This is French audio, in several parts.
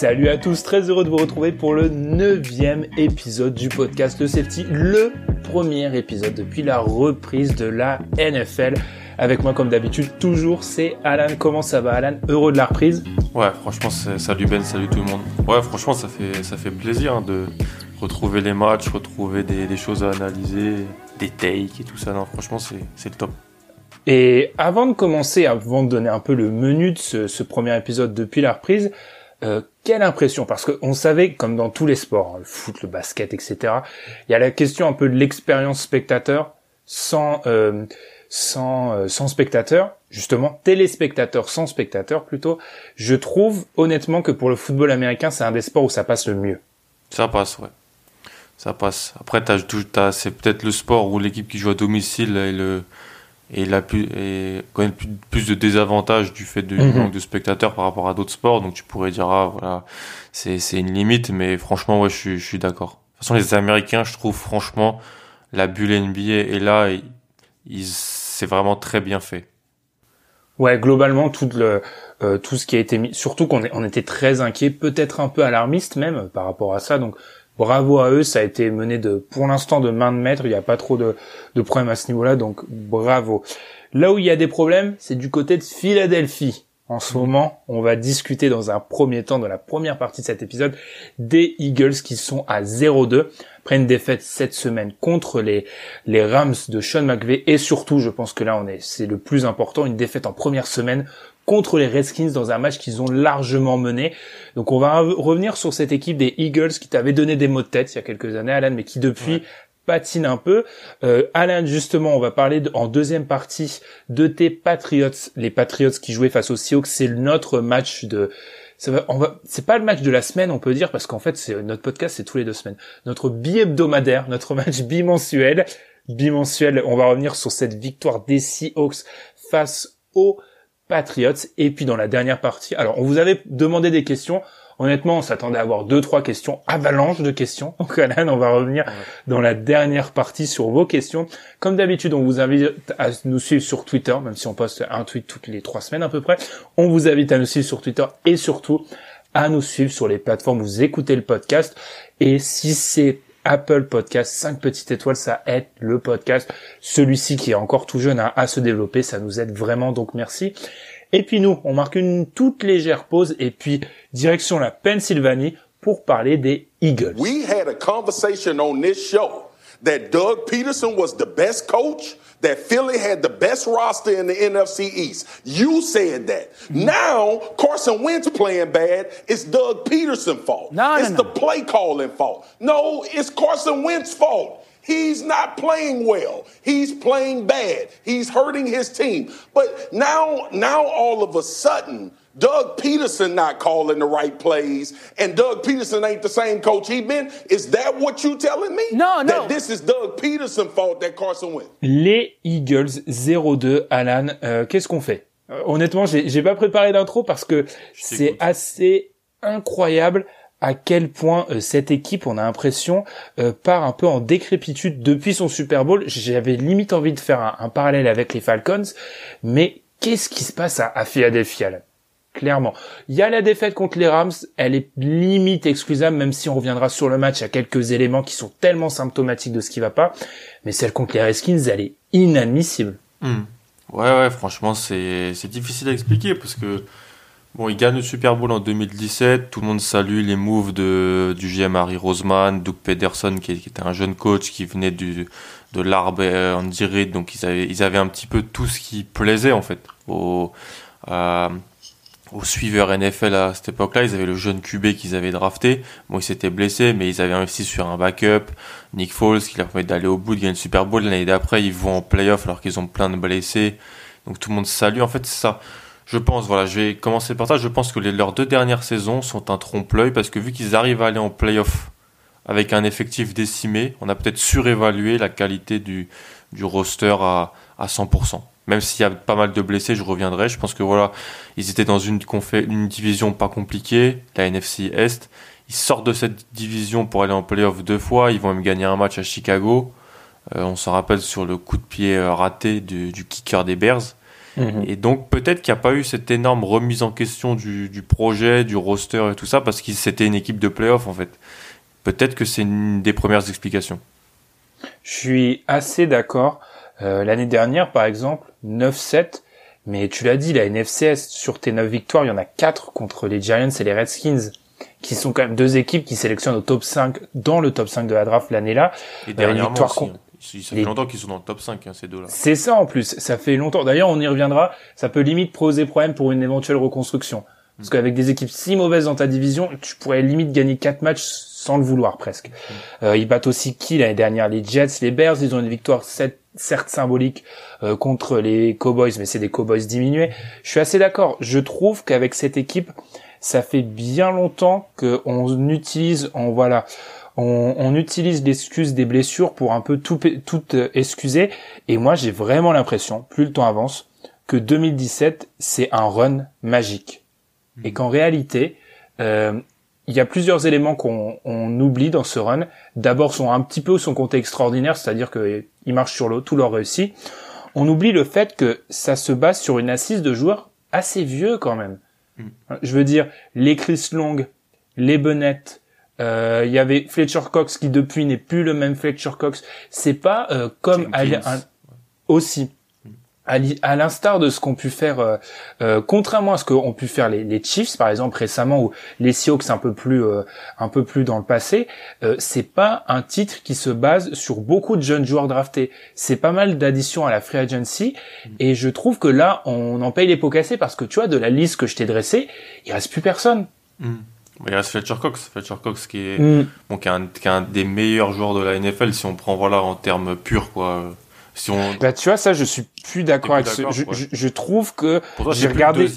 Salut à tous, très heureux de vous retrouver pour le neuvième épisode du podcast Le Safety, le premier épisode depuis la reprise de la NFL. Avec moi, comme d'habitude, toujours, c'est Alan. Comment ça va, Alan? Heureux de la reprise? Ouais, franchement, salut Ben, salut tout le monde. Ouais, franchement, ça fait, ça fait plaisir hein, de retrouver les matchs, retrouver des, choses à analyser, des takes et tout ça. Non, franchement, c'est le top. Et avant de commencer, avant de donner un peu le menu de ce, premier épisode depuis la reprise, euh, quelle impression Parce qu'on savait, comme dans tous les sports, hein, le foot, le basket, etc., il y a la question un peu de l'expérience spectateur sans euh, sans euh, sans spectateur, justement téléspectateur sans spectateur plutôt. Je trouve honnêtement que pour le football américain, c'est un des sports où ça passe le mieux. Ça passe, ouais. Ça passe. Après, c'est peut-être le sport où l'équipe qui joue à domicile et le et il a plus, et quand même plus, de désavantages du fait du mhm. manque de spectateurs par rapport à d'autres sports. Donc tu pourrais dire ah voilà c'est c'est une limite, mais franchement ouais je suis je suis d'accord. De toute façon les Américains je trouve franchement la bulle NBA est là ils c'est vraiment très bien fait. Ouais globalement tout le euh, tout ce qui a été mis surtout qu'on on était très inquiet peut-être un peu alarmiste même par rapport à ça donc bravo à eux, ça a été mené de, pour l'instant, de main de maître. Il n'y a pas trop de, de problèmes à ce niveau-là, donc bravo. Là où il y a des problèmes, c'est du côté de Philadelphie. En ce moment, on va discuter dans un premier temps, dans la première partie de cet épisode, des Eagles qui sont à 0-2 après une défaite cette semaine contre les, les Rams de Sean McVay et surtout, je pense que là, on est, c'est le plus important, une défaite en première semaine contre les Redskins dans un match qu'ils ont largement mené. Donc on va revenir sur cette équipe des Eagles qui t'avait donné des mots de tête il y a quelques années, Alan, mais qui depuis patine un peu. Euh, Alan, justement, on va parler en deuxième partie de tes Patriots, les Patriots qui jouaient face aux Seahawks. C'est notre match de ça va, on va, c'est pas le match de la semaine, on peut dire, parce qu'en fait, c'est notre podcast, c'est tous les deux semaines. Notre bi-hebdomadaire, notre match bimensuel, bimensuel. On va revenir sur cette victoire des Seahawks face aux Patriots. Et puis dans la dernière partie, alors on vous avait demandé des questions. Honnêtement, on s'attendait à avoir deux, trois questions, avalanche de questions. Donc Alan, on va revenir dans la dernière partie sur vos questions. Comme d'habitude, on vous invite à nous suivre sur Twitter, même si on poste un tweet toutes les trois semaines à peu près. On vous invite à nous suivre sur Twitter et surtout à nous suivre sur les plateformes où vous écoutez le podcast. Et si c'est Apple Podcast, 5 petites étoiles, ça aide le podcast. Celui-ci qui est encore tout jeune à, se développer, ça nous aide vraiment, donc merci. Et puis nous, on marque une toute légère pause et puis direction la Pennsylvanie pour parler des Eagles. We had a conversation on this show that Doug Peterson was the best coach that Philly had the best roster in the NFC East. You said that. Mm-hmm. Now Carson Wentz playing bad. It's Doug Peterson's fault. No, it's no, no. the play calling fault. No, it's Carson Wentz's fault. He's not playing well. He's playing bad. He's hurting his team. But now, now all of a sudden, Doug Peterson not calling the right plays, and Doug Peterson ain't the same coach he been. Is that what you telling me? No, no. That this is Doug Peterson fault that Carson went. Les Eagles 0-2, Alan. Euh, Qu'est-ce qu'on fait? Euh, Honnêtement, j'ai pas préparé d'intro parce que c'est assez incroyable à quel point euh, cette équipe, on a l'impression, euh, part un peu en décrépitude depuis son Super Bowl. J'avais limite envie de faire un, un, parallèle avec les Falcons, mais qu'est-ce qui se passe à, à Philadelphia clairement. Il y a la défaite contre les Rams, elle est limite excusable, même si on reviendra sur le match, il y a quelques éléments qui sont tellement symptomatiques de ce qui va pas, mais celle contre les Redskins, elle est inadmissible. Hmm. Ouais, ouais, franchement, c'est, difficile à expliquer, parce que, bon, ils gagnent le Super Bowl en 2017, tout le monde salue les moves de, du GM Harry Roseman, Doug Pederson, qui, était un jeune coach qui venait du, de l'arbre en direct, donc ils avaient, ils avaient un petit peu tout ce qui plaisait, en fait, au, aux suiveurs NFL à cette époque-là. Ils avaient le jeune QB qu'ils avaient drafté. Bon, il s'était blessé, mais ils avaient investi sur un backup. Nick Foles, qui leur permet d'aller au bout, de gagner le Super Bowl. L'année d'après, ils vont en playoff alors qu'ils ont plein de blessés. Donc tout le monde salue. En fait, c'est ça. Je pense, voilà, je vais commencer par ça. Je pense que leurs deux dernières saisons sont un trompe-l'œil parce que vu qu'ils arrivent à aller en playoff avec un effectif décimé, on a peut-être surévalué la qualité du, du roster à, à 100% même s'il y a pas mal de blessés, je reviendrai. Je pense que voilà, ils étaient dans une, une division pas compliquée, la NFC Est. Ils sortent de cette division pour aller en playoff deux fois. Ils vont même gagner un match à Chicago. Euh, on s'en rappelle sur le coup de pied euh, raté du, kicker des Bears. Mhm. Et donc peut-être qu'il n'y a pas eu cette énorme remise en question du, du projet, du roster et tout ça, parce que c'était une équipe de playoff en fait. Peut-être que c'est une des premières explications. Je suis assez d'accord. Euh, L'année dernière, par exemple, 9-7, mais tu l'as dit, la NFCS, sur tes 9 victoires, il y en a 4 contre les Giants et les Redskins, qui sont quand même deux équipes qui sélectionnent au top 5, dans le top 5 de la draft l'année-là. Et dernièrement aussi, hein. Ça fait longtemps qu'ils sont dans le top 5, hein, ces deux-là. C'est ça en plus, ça fait longtemps. D'ailleurs, on y reviendra, ça peut limite poser problème pour une éventuelle reconstruction. Parce mm. qu'avec des équipes si mauvaises dans ta division, tu pourrais limite gagner 4 matchs sans le vouloir presque. Euh, ils battent aussi qui l'année dernière? Les Jets, les Bears, ils ont une victoire certes symbolique euh, contre les Cowboys, mais c'est des Cowboys diminués. Je suis assez d'accord. Je trouve qu'avec cette équipe, ça fait bien longtemps qu'on utilise, on voilà, on, on utilise l'excuse des blessures pour un peu tout, tout euh, excuser. Et moi, j'ai vraiment l'impression, plus le temps avance, que 2017, c'est un run magique. Mmh. Et qu'en réalité, euh, il y a plusieurs éléments qu'on on oublie dans ce run. D'abord, sont un petit peu son côté extraordinaire, c'est-à-dire qu'ils marchent sur l'eau, tout leur réussit. On oublie le fait que ça se base sur une assise de joueurs assez vieux quand même. Mmh. Je veux dire, les Chris Long, les Bennett, euh, il y avait Fletcher Cox qui depuis n'est plus le même Fletcher Cox. C'est pas euh, comme aussi à l'instar de ce qu'ont pu faire, euh, euh, contrairement à ce qu'ont pu faire les, les, Chiefs par exemple récemment ou les Seahawks un peu plus un peu plus dans le passé, c'est pas un titre qui se base sur beaucoup de jeunes joueurs draftés. C'est pas mal d'additions à la free agency mm. et je trouve que là on en paye les pots cassés parce que tu vois de la liste que je t'ai dressée, il reste plus personne. Mm. Il reste Fletcher Cox, Fletcher Cox qui est, mm. bon, qui est, un, qui est un des meilleurs joueurs de la NFL si on prend voilà en termes purs quoi. Si on... Bah tu vois ça je suis plus d'accord avec ce... je, je, je, trouve que j'ai regardé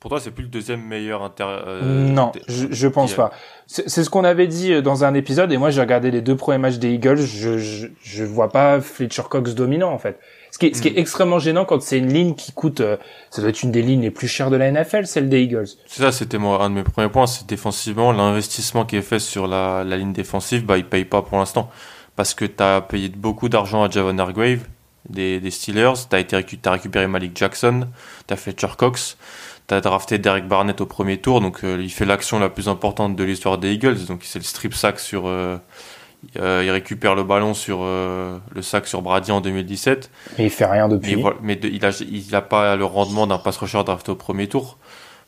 pour toi c'est plus le deuxième meilleur inter euh, non je, je pense pas. C'est ce qu'on avait dit euh, dans un épisode et moi j'ai regardé les deux premiers matchs des Eagles je, je je vois pas Fletcher Cox dominant en fait. Ce qui est, ce qui est mm. extrêmement gênant quand c'est une ligne qui coûte, euh, ça doit être une des lignes les plus chères de la NFL, celle des Eagles. C'est ça, c'était moi un de mes premiers points, c'est défensivement l'investissement qui est fait sur la, la ligne défensive, bah il paye pas pour l'instant. Parce que tu as payé beaucoup d'argent à Javon Hargrave des, des Steelers, été as récupéré Malik Jackson, t'as Fletcher Cox, t'as drafté Derek Barnett au premier tour, donc euh, il fait l'action la plus importante de l'histoire des Eagles, donc c'est le strip sack sur euh, euh, il récupère le ballon sur le sac sur Brady en 2017. Et il fait rien depuis. Mais, il, a, il a pas le rendement d'un pass rusher drafté au premier tour.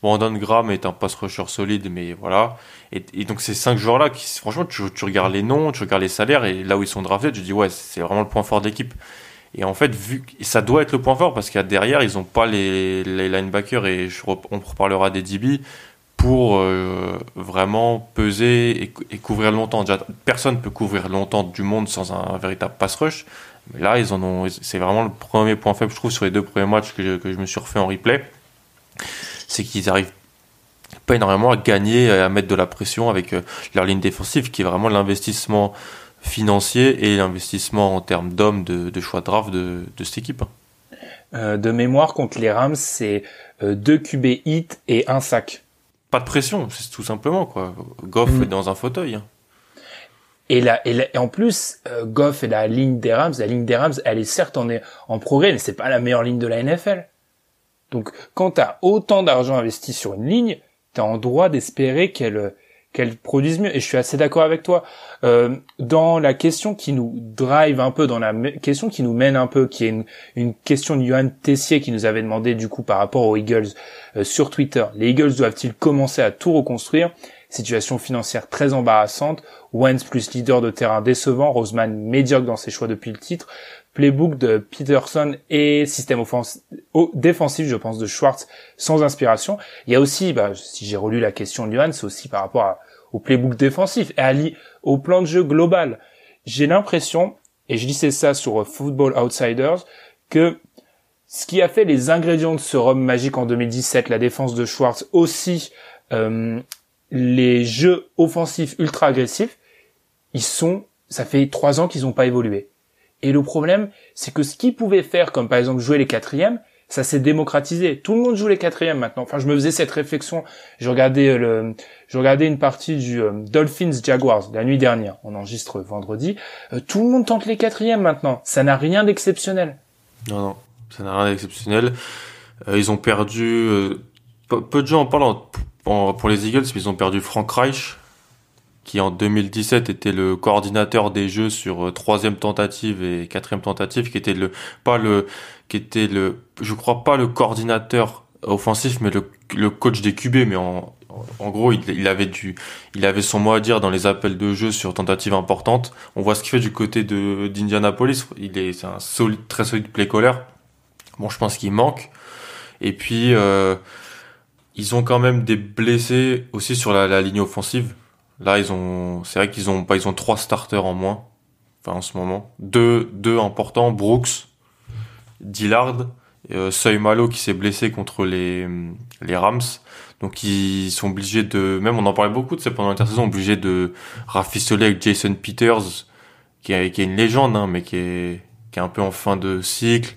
Brandon Graham est un pass rusher solide, mais voilà. Et, donc ces cinq joueurs-là, qui, franchement, tu, regardes les noms, tu regardes les salaires, et là où ils sont draftés, tu dis ouais, c'est vraiment le point fort de l'équipe. Et en fait, vu ça doit être le point fort parce a derrière, ils ont pas les, les linebackers et on reparlera des DB pour euh, vraiment peser et, couvrir longtemps. Déjà, personne peut couvrir longtemps du monde sans un, véritable pass rush. Mais là, ils en ont. C'est vraiment le premier point faible, je trouve, sur les deux premiers matchs que je, que je me suis refait en replay. C'est qu'ils arrivent pas énormément à gagner, à mettre de la pression avec euh, leur ligne défensive, qui est vraiment l'investissement financier et l'investissement en termes d'hommes de, de, choix de draft de, de cette équipe. Euh, de mémoire, contre les Rams, c'est euh, deux QB hit et un sac pas de pression, c'est tout simplement quoi. Goff mm. est dans un fauteuil. Hein. Et, là, et, en plus, euh, Goff et la ligne des Rams, la ligne des Rams, elle est certes en, en progrès, mais c'est pas la meilleure ligne de la NFL. Donc, quand t'as autant d'argent investi sur une ligne, t'as en droit d'espérer qu'elle qu'elle produise mieux. Et je suis assez d'accord avec toi. Euh, dans la question qui nous drive un peu, dans la question qui nous mène un peu, qui est une, une question de Johan Tessier qui nous avait demandé du coup par rapport aux Eagles euh, sur Twitter. Les Eagles doivent-ils commencer à tout reconstruire? Situation financière très embarrassante. Wentz plus leader de terrain décevant. Roseman médiocre dans ses choix depuis le titre. Playbook de Peterson et système offensif, défensif, je pense, de Schwartz sans inspiration. Il y a aussi, bah, si j'ai relu la question de Johan, c'est aussi par rapport au playbook défensif et à au plan de jeu global. J'ai l'impression, et je disais ça sur Football Outsiders, que ce qui a fait les ingrédients de ce rhum magique en 2017, la défense de Schwartz, aussi euh, les jeux offensifs ultra agressifs, ils sont, ça fait trois ans qu'ils n'ont pas évolué. Et le problème, c'est que ce qu'ils pouvaient faire, comme par exemple jouer les quatrièmes, ça s'est démocratisé. Tout le monde joue les quatrièmes maintenant. Enfin, je me faisais cette réflexion. Je regardais euh, le, je regardais une partie du euh, Dolphins Jaguars la nuit dernière. On enregistre vendredi. tout le monde tente les quatrièmes maintenant. Ça n'a rien d'exceptionnel. Non, non. Ça n'a rien d'exceptionnel. ils ont perdu peu, de gens en parlent pour les Eagles, mais ils ont perdu Frank Reich, qui en 2017 était le coordinateur des jeux sur euh, troisième tentative et quatrième tentative, qui était le pas le qui était le je crois pas le coordinateur offensif, mais le, le coach des QB, mais en en gros, il, avait du, il avait son mot à dire dans les appels de jeu sur tentative importante. On voit ce qu'il fait du côté de d'Indianapolis. Il est, c'est un solide, très solide play caller. Bon, je pense qu'il manque. Et puis, euh, ils ont quand même des blessés aussi sur la, la ligne offensive. Là, ils ont, c'est vrai qu'ils ont, pas, ils ont trois starters en moins. Enfin, en ce moment, deux, deux importants, Brooks, Dillard, euh, Malo qui s'est blessé contre les les Rams. Donc ils sont obligés de, même on en parlait beaucoup de ça pendant l'intersaison, obligés de rafistoler avec Jason Peters, qui est, qui est une légende, hein, mais qui est qui est un peu en fin de cycle.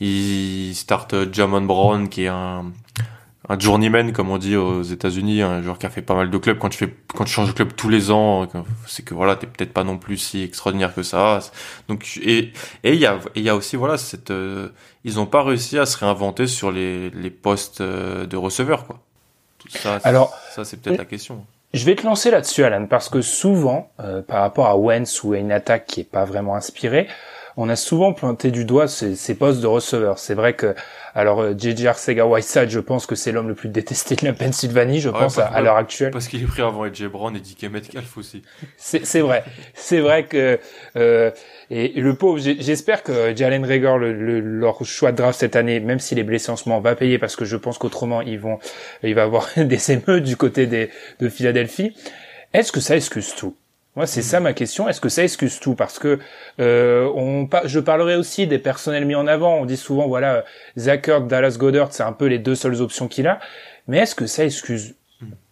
Ils startent Jamon Brown, qui est un un journeyman comme on dit aux États-Unis, un joueur qui a fait pas mal de clubs. Quand tu fais, quand tu changes de club tous les ans, c'est que voilà, t'es peut-être pas non plus si extraordinaire que ça. Donc et et il y a il y a aussi voilà cette, euh, ils ont pas réussi à se réinventer sur les les postes euh, de receveurs quoi. Ça, Alors ça c'est peut-être la question. Je vais te lancer là-dessus, Alan, parce que souvent, euh, par rapport à Wentz ou à une attaque qui est pas vraiment inspirée, on a souvent pointé du doigt ces, ces postes de receveurs. C'est vrai que alors JJ euh, Arcega Whiteside, je pense que c'est l'homme le plus détesté de la Pennsylvanie, je pense à, l'heure actuelle. Parce qu'il est pris avant AJ Brown et DK Metcalf aussi. C'est vrai, c'est vrai que euh, et, le pauvre, j'espère que Jalen Rager, le, leur choix de draft cette année, même s'il est blessé en ce moment, va payer parce que je pense qu'autrement ils vont, il va avoir des émeutes du côté des, de Philadelphie. Est-ce que ça excuse tout moi, c'est ça ma question. Est-ce que ça excuse tout? Parce que euh, on, je parlerai aussi des personnels mis en avant. On dit souvent, voilà, Zach Dallas Goddard, c'est un peu les deux seules options qu'il a. Mais est-ce que ça excuse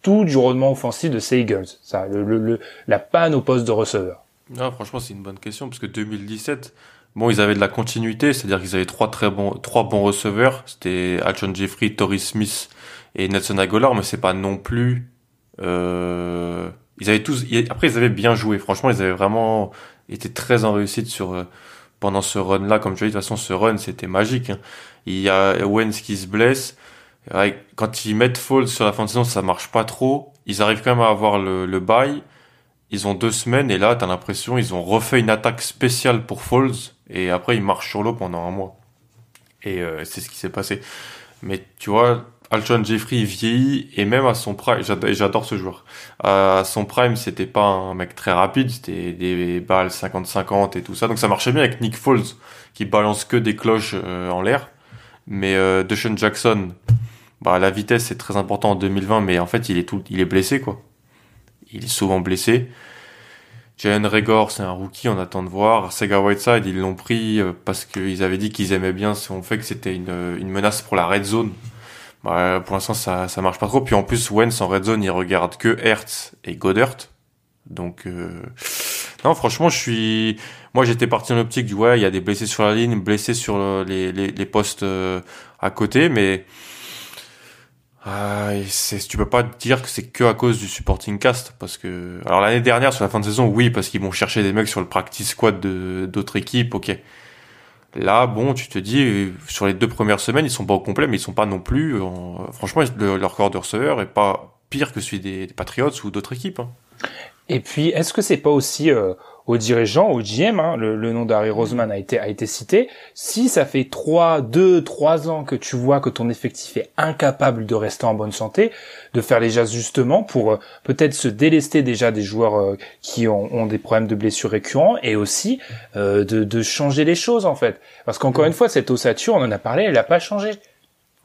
tout du rendement offensif de ces Eagles? Ça, le, le, la panne au poste de receveur. Non, franchement, c'est une bonne question parce que 2017, bon, ils avaient de la continuité, c'est-à-dire qu'ils avaient trois très bons, trois bons receveurs. C'était Alshon Jeffrey, Torrey Smith et Nelson Aguilar, mais c'est pas non plus. Euh ils avaient tous, après ils avaient bien joué. Franchement, ils avaient vraiment été très en réussite sur euh, pendant ce run-là. Comme je dis, de toute façon, ce run c'était magique. Hein. Il y a Wentz qui se blesse. Quand ils mettent Foles sur la fin de saison, ça marche pas trop. Ils arrivent quand même à avoir le, le bail. Ils ont deux semaines et là, t'as l'impression ils ont refait une attaque spéciale pour Foles et après ils marchent sur l'eau pendant un mois. Et euh, c'est ce qui s'est passé. Mais tu vois, Alshon Jeffrey vieillit et même à son prime, j'adore ce joueur. À son prime, c'était pas un mec très rapide, c'était des balles 50-50 et tout ça. Donc ça marchait bien avec Nick Foles qui balance que des cloches euh, en l'air. Mais euh, Jackson, bah la vitesse c'est très important en 2020, mais en fait il est tout, il est blessé quoi. Il est souvent blessé. Jalen Regor, c'est un rookie, on attend de voir. Sega Whiteside, ils l'ont pris euh, parce qu'ils avaient dit qu'ils aimaient bien son fait que c'était une, une menace pour la red zone. Bah, pour l'instant, ça, ça marche pas trop. Puis en plus, Wentz en red zone, il regarde que Hertz et Godert. Donc, euh... non, franchement, je suis. Moi, j'étais parti dans l'optique du ouais, il y a des blessés sur la ligne, blessés sur les, les, les postes euh, à côté, mais ah, c'est, tu peux pas dire que c'est que à cause du supporting cast, parce que alors l'année dernière sur la fin de saison, oui, parce qu'ils vont chercher des mecs sur le practice squad de d'autres équipes, ok. Là, bon, tu te dis, sur les deux premières semaines, ils sont pas au complet, mais ils sont pas non plus. franchement, leur corps de receveur est pas pire que celui des, Patriots ou d'autres équipes. Hein. Et puis, est-ce que c'est pas aussi euh, aux dirigeants, au GM, hein, le, nom d'Harry Roseman a été a été cité. Si ça fait trois, deux, trois ans que tu vois que ton effectif est incapable de rester en bonne santé, de faire les ajustements pour euh, peut-être se délester déjà des joueurs euh, qui ont, ont, des problèmes de blessures récurrents et aussi euh, de, de, changer les choses en fait. Parce qu'encore une fois, cette ossature, on en a parlé, elle n'a pas changé.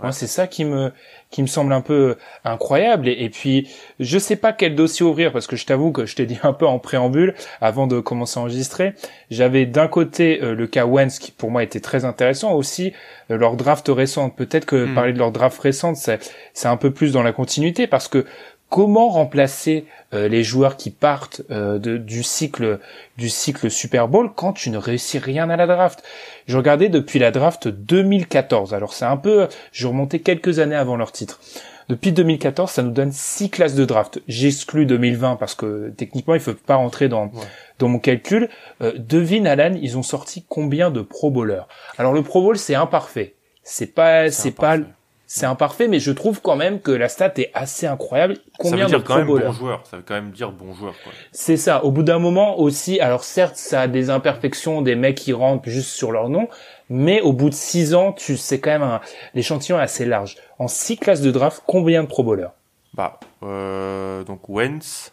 Moi, c'est ça qui me qui me semble un peu incroyable. Et, puis, je sais pas quel dossier ouvrir parce que je t'avoue que je t'ai dit un peu en préambule avant de commencer à enregistrer. J'avais d'un côté euh, le cas Wentz qui pour moi était très intéressant, aussi euh, leur draft récente. Peut-être que hmm. parler de leur draft récente, c'est c'est un peu plus dans la continuité parce que comment remplacer euh, les joueurs qui partent euh, du cycle du cycle Super Bowl quand tu ne réussis rien à la draft? Je regardais depuis la draft 2014. Alors c'est un peu, je remontais quelques années avant leur titre. Depuis 2014, ça nous donne six classes de draft. J'exclus 2020 parce que techniquement, il ne faut pas rentrer dans dans mon calcul. Euh, devine Alan, ils ont sorti combien de Pro Bowlers? Alors le Pro Bowl, c'est imparfait c'est pas, c'est pas, c'est imparfait, mais je trouve quand même que la stat est assez incroyable. Combien ça veut dire quand même bon joueur. Ça veut quand même dire bon joueur. C'est ça. Au bout d'un moment aussi, alors certes, ça a des imperfections, des mecs qui rentrent juste sur leur nom, mais au bout de six ans, tu sais quand même l'échantillon est assez large. En six classes de draft, combien de Pro Bowlers? Bah, euh, donc Wentz,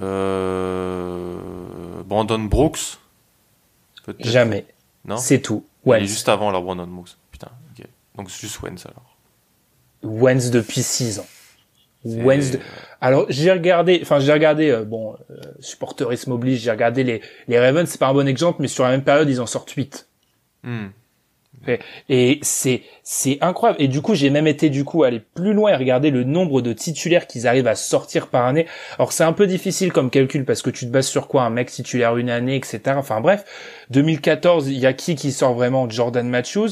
euh, Brandon Brooks. Jamais. Non? C'est tout. Wentz. Il est juste avant la Brandon Brooks. Donc c'est juste Wentz alors. Wentz depuis 6 ans. Wentz. Alors j'ai regardé, enfin j'ai regardé, euh, bon, euh, supporterisme oblige, j'ai regardé les les Ravens, c'est pas un bon exemple, mais sur la même période ils en sortent 8. Hmm. Et, c'est c'est incroyable. Et du coup j'ai même été du coup aller plus loin et regarder le nombre de titulaires qu'ils arrivent à sortir par année. Alors c'est un peu difficile comme calcul parce que tu te bases sur quoi? Un mec titulaire une année, etc. Enfin bref, 2014 il y a qui qui sort vraiment? Jordan Matthews.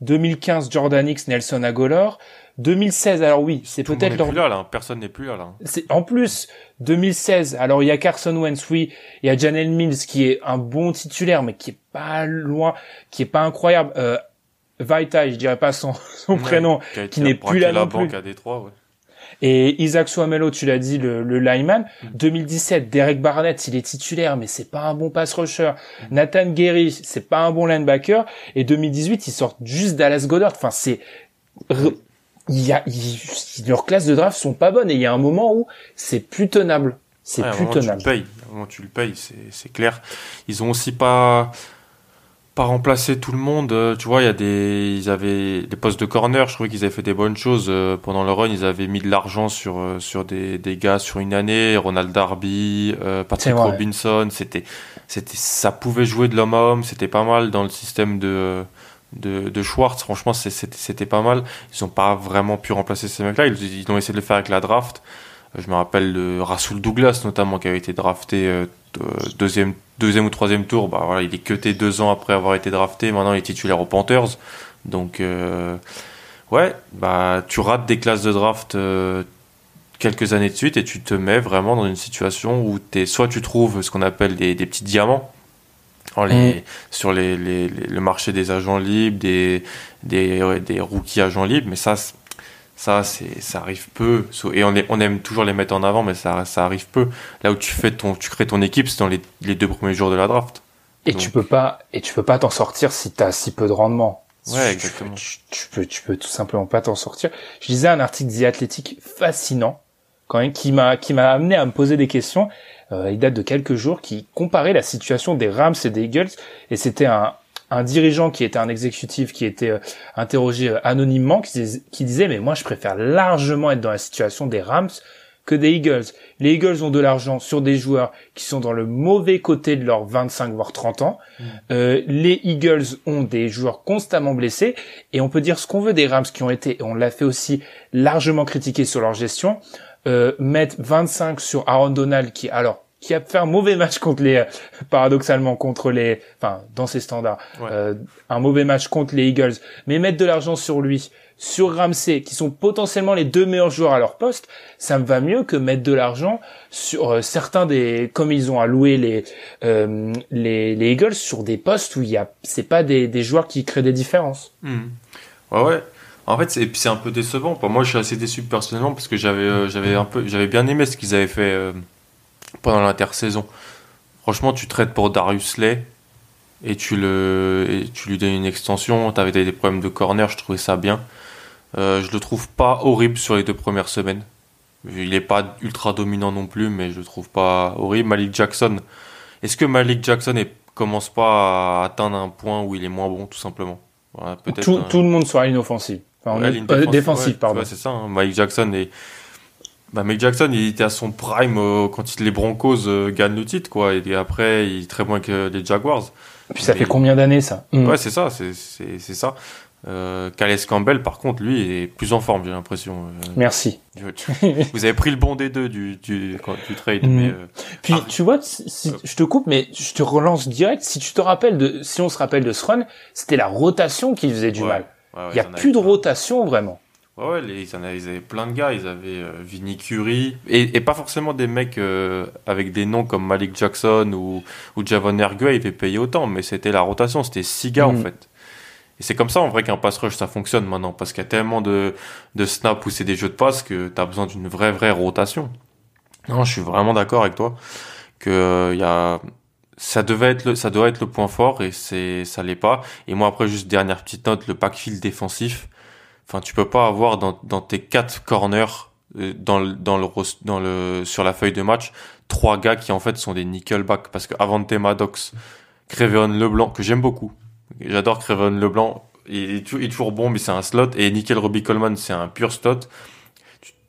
2015 Jordan X, Nelson Agolor. 2016, alors oui, c'est peut-être leur... plus là, là. Personne n'est plus là, là. C'est en plus 2016. Alors il y a Carson Wentz, oui, il y a Janelle Mills qui est un bon titulaire, mais qui est pas loin, qui est pas incroyable. Euh, Vaitai, je dirais pas son, son prénom, qui, n'est plus là la non banque plus. À Détroit, ouais. Et Isaac Swamelo, tu l'as dit, le, le lineman. 2017, mm. Derek Barnett, il est titulaire, mais c'est pas un bon pass rusher. Mm. Nathan Gary, c'est pas un bon linebacker. Et 2018, ils sortent juste Dallas Goddard. Enfin, c'est, il y a, leurs classes de draft sont pas bonnes et il y a un moment où c'est plus tenable. C'est plus tenable. Tu le payes. tu le payes, c'est clair. Ils ont aussi pas, pas remplacer tout le monde. Euh, tu vois, il y a des, ils avaient des postes de corner. Je trouvais qu'ils avaient fait des bonnes choses euh, pendant le run. Ils avaient mis de l'argent sur euh, sur des, des gars sur une année. Ronald Darby, Patrick Robinson. C'était c'était ça pouvait jouer de l'homme à homme. C'était pas mal dans le système de de, de Schwartz. Franchement, c'était pas mal. Ils ont pas vraiment pu remplacer ces mecs-là. Ils, ils ont essayé de le faire avec la draft. Je me rappelle de Rasoul Douglas notamment qui avait été drafté deuxième deuxième ou troisième tour, bah voilà, il est cuté deux ans après avoir été drafté. Maintenant, il est titulaire aux Panthers. Donc, euh, ouais, bah tu rates des classes de draft euh, quelques années de suite et tu te mets vraiment dans une situation où es, soit tu trouves ce qu'on appelle des, des, petits diamants les, mm. sur les, les, le marché des agents libres, des, des, des rookies agents libres, mais ça, ça, c'est, ça arrive peu. Et on, on aime toujours les mettre en avant, mais ça, ça arrive peu. Là où tu fais ton, tu crées ton équipe, c'est dans les, les, deux premiers jours de la draft. Et tu peux pas, et tu peux pas t'en sortir si t'as si peu de rendement. Ouais, exactement. Tu, peux, tu peux tout simplement pas t'en sortir. Je lisais un article The Athletic fascinant, quand même, qui m'a, qui m'a amené à me poser des questions. Euh, il date de quelques jours, qui comparait la situation des Rams et des Eagles, et c'était un, un dirigeant qui était un exécutif qui était euh, interrogé euh, anonymement qui, qui, disait mais moi je préfère largement être dans la situation des Rams que des Eagles. Les Eagles ont de l'argent sur des joueurs qui sont dans le mauvais côté de leurs 25 voire 30 ans. Mm. Euh, les Eagles ont des joueurs constamment blessés et on peut dire ce qu'on veut des Rams qui ont été, et on l'a fait aussi largement critiquer sur leur gestion, mettre 25 sur Aaron Donald qui alors qui a fait un mauvais match contre les, paradoxalement contre les, enfin dans ses standards, euh, un mauvais match contre les Eagles, mais mettre de l'argent sur lui, sur Ramsey, qui sont potentiellement les deux meilleurs joueurs à leur poste, ça me va mieux que mettre de l'argent sur euh, certains des, comme ils ont alloué les, euh, les, les Eagles sur des postes où il y a, c'est pas des, des joueurs qui créent des différences. Hmm. Ouais ouais. En fait, c'est c'est un peu décevant. Pour moi, je suis assez déçu personnellement parce que j'avais j'avais un peu j'avais bien aimé ce qu'ils avaient fait pendant l'intersaison. Franchement, tu traites pour Darius Lay et tu, le, et tu lui donnes une extension. Tu avais des problèmes de corner, je trouvais ça bien. Euh, je le trouve pas horrible sur les deux premières semaines. Il est pas ultra dominant non plus, mais je le trouve pas horrible. Malik Jackson, est-ce que Malik Jackson ne commence pas à atteindre un point où il est moins bon, tout simplement? Tout, tout, le monde soit inoffensif. Enfin, euh, défensif, pardon. c'est ça. Hein. Malik Jackson est bah, Mike Jackson, il était à son prime euh, quand les Broncos euh, gagnent le titre, quoi. Et après, il est très moins que les Jaguars. Et puis ça fait combien d'années, ça? Mm. Ouais, c'est ça, c'est ça. Euh, Calais Campbell, par contre, lui, est plus en forme, j'ai l'impression. Euh. Merci. Vous avez pris le bon des deux du, du, du trade. Mm. Mais, Puis, ah. tu vois, si, je te coupe, mais je te relance direct. Si tu te rappelles de, si on se rappelle de ce run, c'était la rotation qui faisait du mal. Il n'y a plus de rotation, vraiment. Ouais, ils, avaient, plein de gars. Ils avaient euh, Vinny Curry. Et, pas forcément des mecs euh, avec des noms comme Malik Jackson ou, ou Javon Ergue, ils avaient payé autant. Mais c'était la rotation. C'était six gars, en mm. fait. Et c'est comme ça en vrai qu'un pass rush ça fonctionne maintenant parce qu'il y a tellement de de snaps où c'est des jeux de passe que tu as besoin d'une vraie vraie rotation. Non, je suis vraiment d'accord avec toi que il y a ça devait être le, ça doit être le point fort et c'est ça l'est pas. Et moi après juste dernière petite note, le backfield défensif. Enfin, tu peux pas avoir dans, dans tes quatre corners euh, dans le, dans le dans le sur la feuille de match trois gars qui en fait sont des nickelback parce que Avante Maddox, Creveon Leblanc que j'aime beaucoup. J'adore Creveon Leblanc. Il est, toujours bon mais c'est un slot et Nickel Robbie Coleman c'est un pur slot.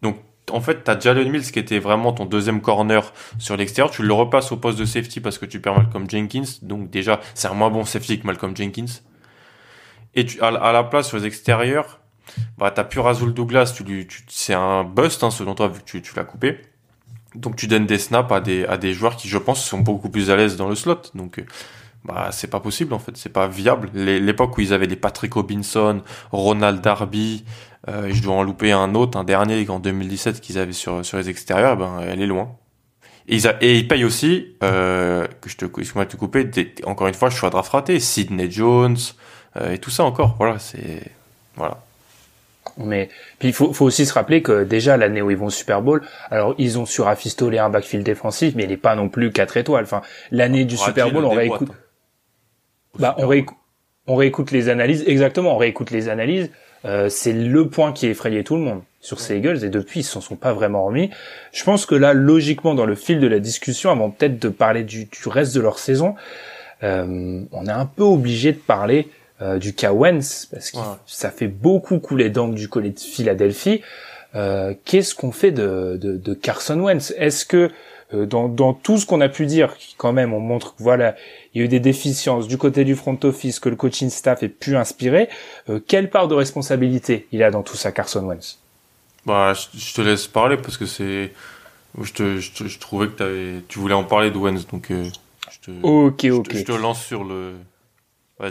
Donc en fait, t'as Jalen Mills qui était vraiment ton deuxième corner sur l'extérieur. Tu le repasses au poste de safety parce que tu perds Malcolm Jenkins. Donc déjà, c'est un moins bon safety que Malcolm Jenkins. Et tu, à, la place sur les extérieurs, bah t'as plus Razul Douglas. C'est un bust hein, selon toi vu que tu, l'as coupé. Donc tu donnes des snaps à des à des joueurs qui, je pense, sont beaucoup plus à l'aise dans le slot. Donc bah c'est pas possible en fait, c'est pas viable. L'époque où ils avaient des Patrick Robinson, Ronald Darby, euh, je dois en louper un autre, un dernier en 2017 qu'ils avaient sur sur les extérieurs, ben elle est loin. Et ils, payent aussi, euh, que je te, excuse-moi de te couper, encore une fois, je suis à draft Sidney Jones euh, et tout ça encore. Voilà, c'est voilà. Mais puis il faut, faut aussi se rappeler que déjà l'année où ils vont au Super Bowl, alors ils ont su rafistoler un backfield défensif, mais il n'est pas non plus 4 étoiles. Enfin, l'année du Super Bowl, on réécoute. Bah, on réécoute, on réécoute les analyses. Exactement, on réécoute les analyses. Euh, c'est le point qui effrayait tout le monde sur ces Eagles et depuis ils s'en sont pas vraiment remis. Je pense que là, logiquement, dans le fil de la discussion, avant peut-être de parler du, du reste de leur saison, euh, on est un peu obligé de parler du cas Wentz parce que ça fait beaucoup couler d'encre du côté de Philadelphie. Euh, qu'est-ce qu'on fait de, de, de, Carson Wentz? Est-ce que euh, dans, dans, tout ce qu'on a pu dire, quand même, on montre que voilà, il y a eu des déficiences du côté du front office que le coaching staff ait pu inspirer. Euh, quelle part de responsabilité il a dans tout ça, Carson Wentz? Bah, je, te laisse parler parce que c'est, je, te, je, trouvais que avais, tu voulais en parler de Wentz, donc euh, je te, ok, ok. Je te, lance sur le.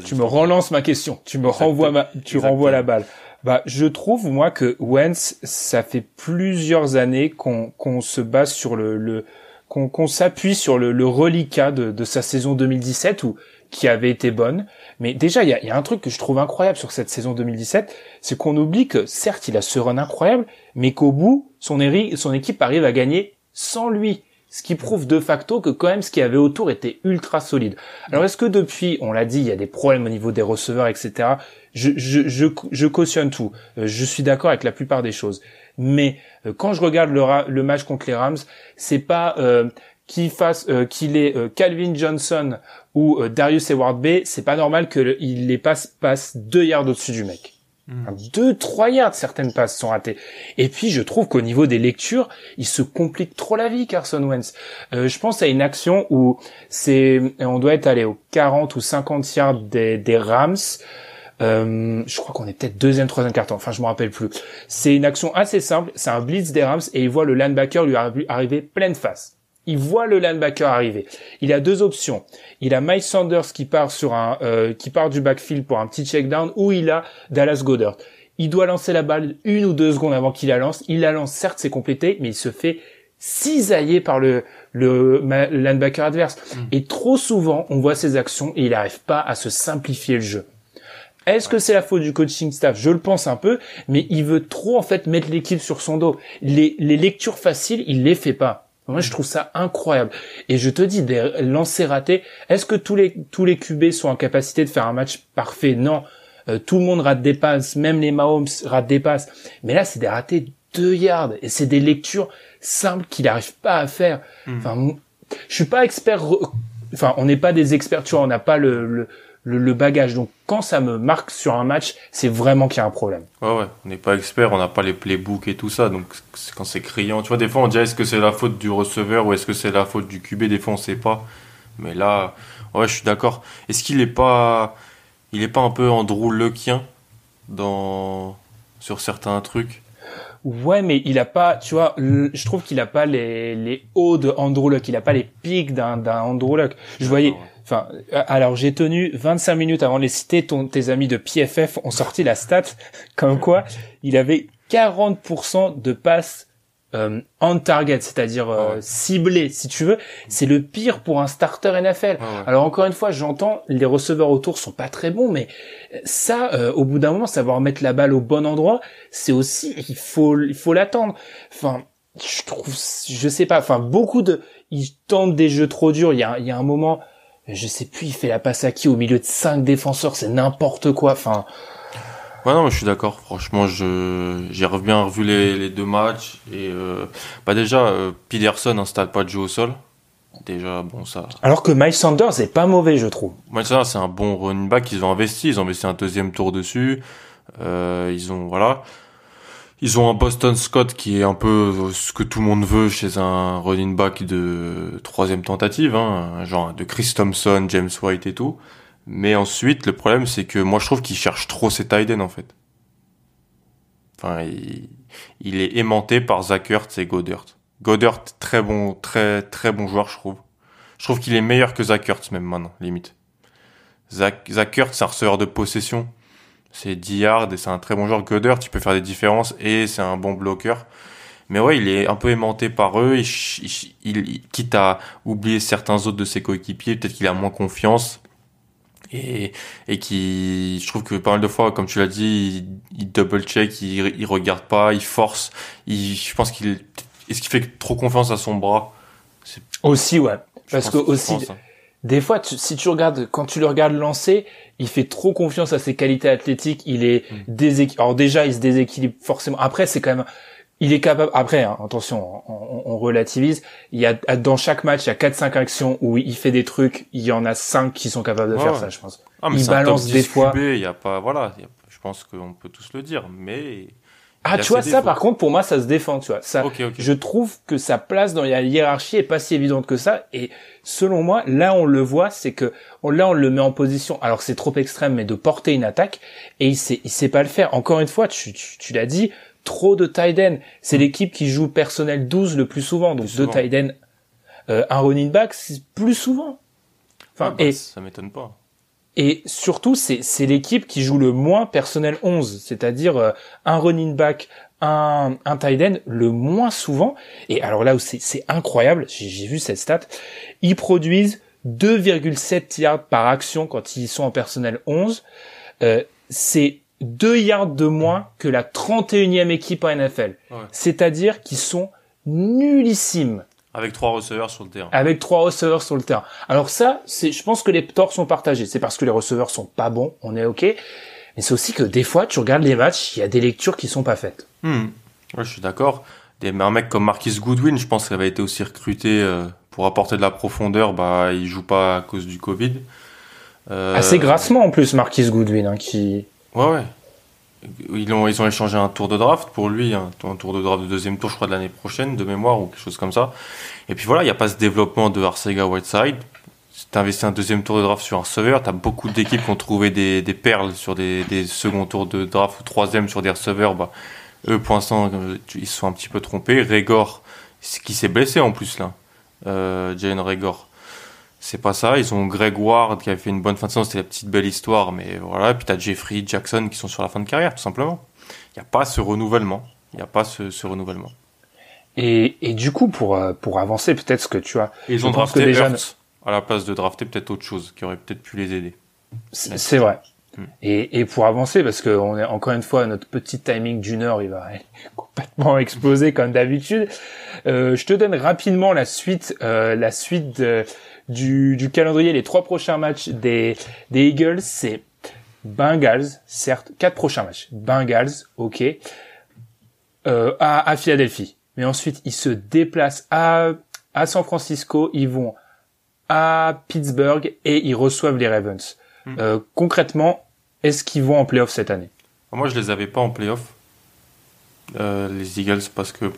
Tu me relances ma question, tu me renvoies ma, tu renvoies la balle. Bah, je trouve moi que Wentz, ça fait plusieurs années qu'on qu'on se base sur le, le qu'on s'appuie sur le, le reliquat de, de, sa saison 2017 ou qui avait été bonne. Mais déjà, il y a, y a, un truc que je trouve incroyable sur cette saison 2017, c'est qu'on oublie que certes, il a ce run incroyable, mais qu'au bout, son, son équipe arrive à gagner sans lui. Ce qui prouve de facto que quand même ce qu'il y avait autour était ultra solide. Alors est-ce que depuis, on l'a dit, il y a des problèmes au niveau des receveurs, etc. Je, je, je, cautionne tout. Euh, je suis d'accord avec la plupart des choses mais euh, quand je regarde le, match contre les Rams, c'est pas euh, qu'il fasse euh, qu'il est Calvin Johnson ou Darius Eward B, c'est pas normal qu'il les passe passe deux yards au-dessus du mec. Hmm. Deux, trois yards, certaines passes sont ratées. Et puis, je trouve qu'au niveau des lectures, il se complique trop la vie, Carson Wentz. je pense à une action où c'est, on doit être allé aux 40 ou 50 yards des, des Rams. Euh, je crois qu'on est peut-être deuxième, troisième carton. Enfin, je me rappelle plus. C'est une action assez simple. C'est un blitz des Rams et il voit le linebacker lui arriver pleine face. Il voit le linebacker arriver. Il a deux options. Il a Mike Sanders qui part sur un, euh, qui part du backfield pour un petit check down ou il a Dallas Goddard. Il doit lancer la balle une ou deux secondes avant qu'il la lance. Il la lance, certes, c'est complété, mais il se fait cisailler par le, le, linebacker adverse. Mm. Et trop souvent, on voit ces actions et il n'arrive pas à se simplifier le jeu. Est-ce que c'est la faute du coaching staff? Je le pense un peu, mais il veut trop en fait mettre l'équipe sur son dos. Les, lectures faciles, il les fait pas. Moi, je trouve ça incroyable. Et je te dis, des lancers ratés, est-ce que tous les, tous les QB sont en capacité de faire un match parfait? Non. Euh, tout le monde rate des passes, même les Mahomes ratent des passes. Mais là, c'est des ratés deux yards. Et c'est des lectures simples qu'il n'arrive pas à faire. Hmm. Enfin, je suis pas expert, enfin, on n'est pas des experts, tu vois, on n'a pas le le, bagage. Donc quand ça me marque sur un match, c'est vraiment qu'il y a un problème. Ouais, ouais, on n'est pas expert, on n'a pas les playbooks et tout ça, donc quand c'est criant, tu vois, des fois on dit est-ce que c'est la faute du receveur ou est-ce que c'est la faute du QB, des fois on sait pas. Mais là, ouais, je suis d'accord. Est-ce qu'il est pas, il est pas un peu Andrew Lequien dans sur certains trucs? Ouais, mais il a pas, tu vois, je trouve qu'il a pas les, les hauts de Andrew Luck, il a pas les pics d'un, d'un Andrew Luck. Je voyais, Enfin, euh, alors j'ai tenu 25 minutes avant de les citer. Ton, tes amis de PFF ont sorti la stat comme quoi il avait 40% de passes euh, on target, c'est-à-dire euh, ciblé, si tu veux, c'est le pire pour un starter NFL. Alors encore une fois, j'entends les receveurs autour sont pas très bons, mais ça, euh, au bout d'un moment, savoir mettre la balle au bon endroit, c'est aussi, il faut, il faut l'attendre. Enfin, je trouve, je sais pas, enfin beaucoup de, ils tentent des jeux trop durs. Il y a, il y a un moment, je sais plus, il fait la passe à qui au milieu de cinq défenseurs, c'est n'importe quoi. Enfin. Ouais, non, je suis d'accord. Franchement, je j'ai bien revu les, les, deux matchs et euh, bah déjà euh, Peterson installe pas de jeu au sol. Déjà, bon ça. Alors que Miles Sanders est pas mauvais, je trouve. Miles Sanders c'est un bon running back. Ils ont investi, ils ont investi un deuxième tour dessus. Euh, ils ont voilà. Ils ont un Boston Scott qui est un peu ce que tout le monde veut chez un running back de troisième tentative, hein, genre de Chris Thompson, James White et tout. Mais ensuite, le problème, c'est que moi, je trouve qu'il cherche trop ses tight en fait. Enfin, il, est aimanté par Zach Ertz et Godert. Godert, très bon, très, très bon joueur, je trouve. Je trouve qu'il est meilleur que Zach Ertz, même maintenant, limite. Zach, Zach Ertz, de possession. C'est 10 yards et c'est un très bon joueur. Godert, tu peux faire des différences et c'est un bon bloqueur. Mais ouais, il est un peu aimanté par eux. Il, il quitte à oublier certains autres de ses coéquipiers, peut-être qu'il a moins confiance et, et qui, je trouve que pas mal de fois, comme tu l'as dit, il, double check, il, il regarde pas, il force, il, je pense qu'il, est-ce qu'il fait trop confiance à son bras? Aussi, ouais. Parce que aussi, hein. Des fois, si tu regardes, quand tu le regardes lancer, il fait trop confiance à ses qualités athlétiques, il est mm. déséquilibré. Alors déjà, il se déséquilibre forcément. Après, c'est quand même, il est capable. Après, hein, attention, on, on, relativise. Il y a dans chaque match, il y a quatre cinq actions où il fait des trucs. Il y en a cinq qui sont capables de faire ça, je pense. Ah, il balance des fois. Il y a pas, voilà. je pense qu'on peut tous le dire, mais. Ah, tu vois, ça, par contre, pour moi, ça se défend, tu vois. Ça, je trouve que sa place dans la hiérarchie est pas si évidente que ça. Et selon moi, là, on le voit, c'est que, là, on le met en position. Alors, c'est trop extrême, mais de porter une attaque. Et il sait, il sait pas le faire. Encore une fois, tu, tu, tu l'as dit, trop de tight end. C'est mm. l'équipe qui joue personnel 12 le plus souvent. Donc deux tight end, euh, un running back, c'est plus souvent. Enfin, bah, et ça m'étonne pas. Et surtout, c'est l'équipe qui joue le moins personnel 11, c'est-à-dire euh, un running back, un un tight end le moins souvent. Et alors là où c'est c'est incroyable, j'ai vu cette stat, ils produisent 2,7 yards par action quand ils sont en personnel 11. Euh, c'est 2 yards de moins que la 31e équipe en NFL. C'est-à-dire qu'ils sont nullissimes. Avec trois receveurs sur le terrain. Avec trois receveurs sur le terrain. Alors ça, c'est, je pense que les torts sont partagés. C'est parce que les receveurs sont pas bons, on est ok. Mais c'est aussi que des fois, tu regardes les matchs, il y a des lectures qui sont pas faites. Hmm. Ouais, je suis d'accord. Des, un mec comme Marquis Goodwin, je pense qu'il avait été aussi recruté euh, pour apporter de la profondeur. Bah, il joue pas à cause du Covid. Euh... Assez grassement en plus, Marquis Goodwin, hein, qui Ouais, ouais. Ils ont, échangé un tour de draft pour lui, un, tour de draft de deuxième tour, je crois, de l'année prochaine, de mémoire, ou quelque chose comme ça. Et puis voilà, il n'y a pas ce développement de Arcega Whiteside. Si tu investis un deuxième tour de draft sur un receveur, tu as beaucoup d'équipes qui ont trouvé des, perles sur des, des seconds tours de draft ou troisième sur des receveurs. Bah, eux, pour l'instant, ils se sont un petit peu trompés. Régor, qui s'est blessé en plus, là. Euh, Jane Régor c'est pas ça. Ils ont Greg Ward qui avait fait une bonne fin de saison, c'était la petite belle histoire, mais voilà. Et puis t'as Jeffrey Jackson qui sont sur la fin de carrière, tout simplement. Il n'y a pas ce renouvellement. Il n'y a pas ce, ce renouvellement. Et, et, du coup, pour, euh, pour avancer, peut-être ce que tu as. ils ont drafté déjà... à la place de drafter peut-être autre chose qui aurait peut-être pu les aider. C'est vrai. Hmm. Et, et, pour avancer, parce que on est encore une fois notre petit timing d'une heure, il va complètement exploser comme d'habitude. Euh, je te donne rapidement la suite, euh, la suite de, du, du calendrier, les trois prochains matchs des, des Eagles, c'est Bengals, certes, quatre prochains matchs. Bengals, ok, euh, à, à Philadelphie. Mais ensuite, ils se déplacent à, à San Francisco, ils vont à Pittsburgh et ils reçoivent les Ravens. Hmm. Euh, concrètement, est-ce qu'ils vont en playoff cette année? Moi, je les avais pas en playoff, euh, les Eagles, parce que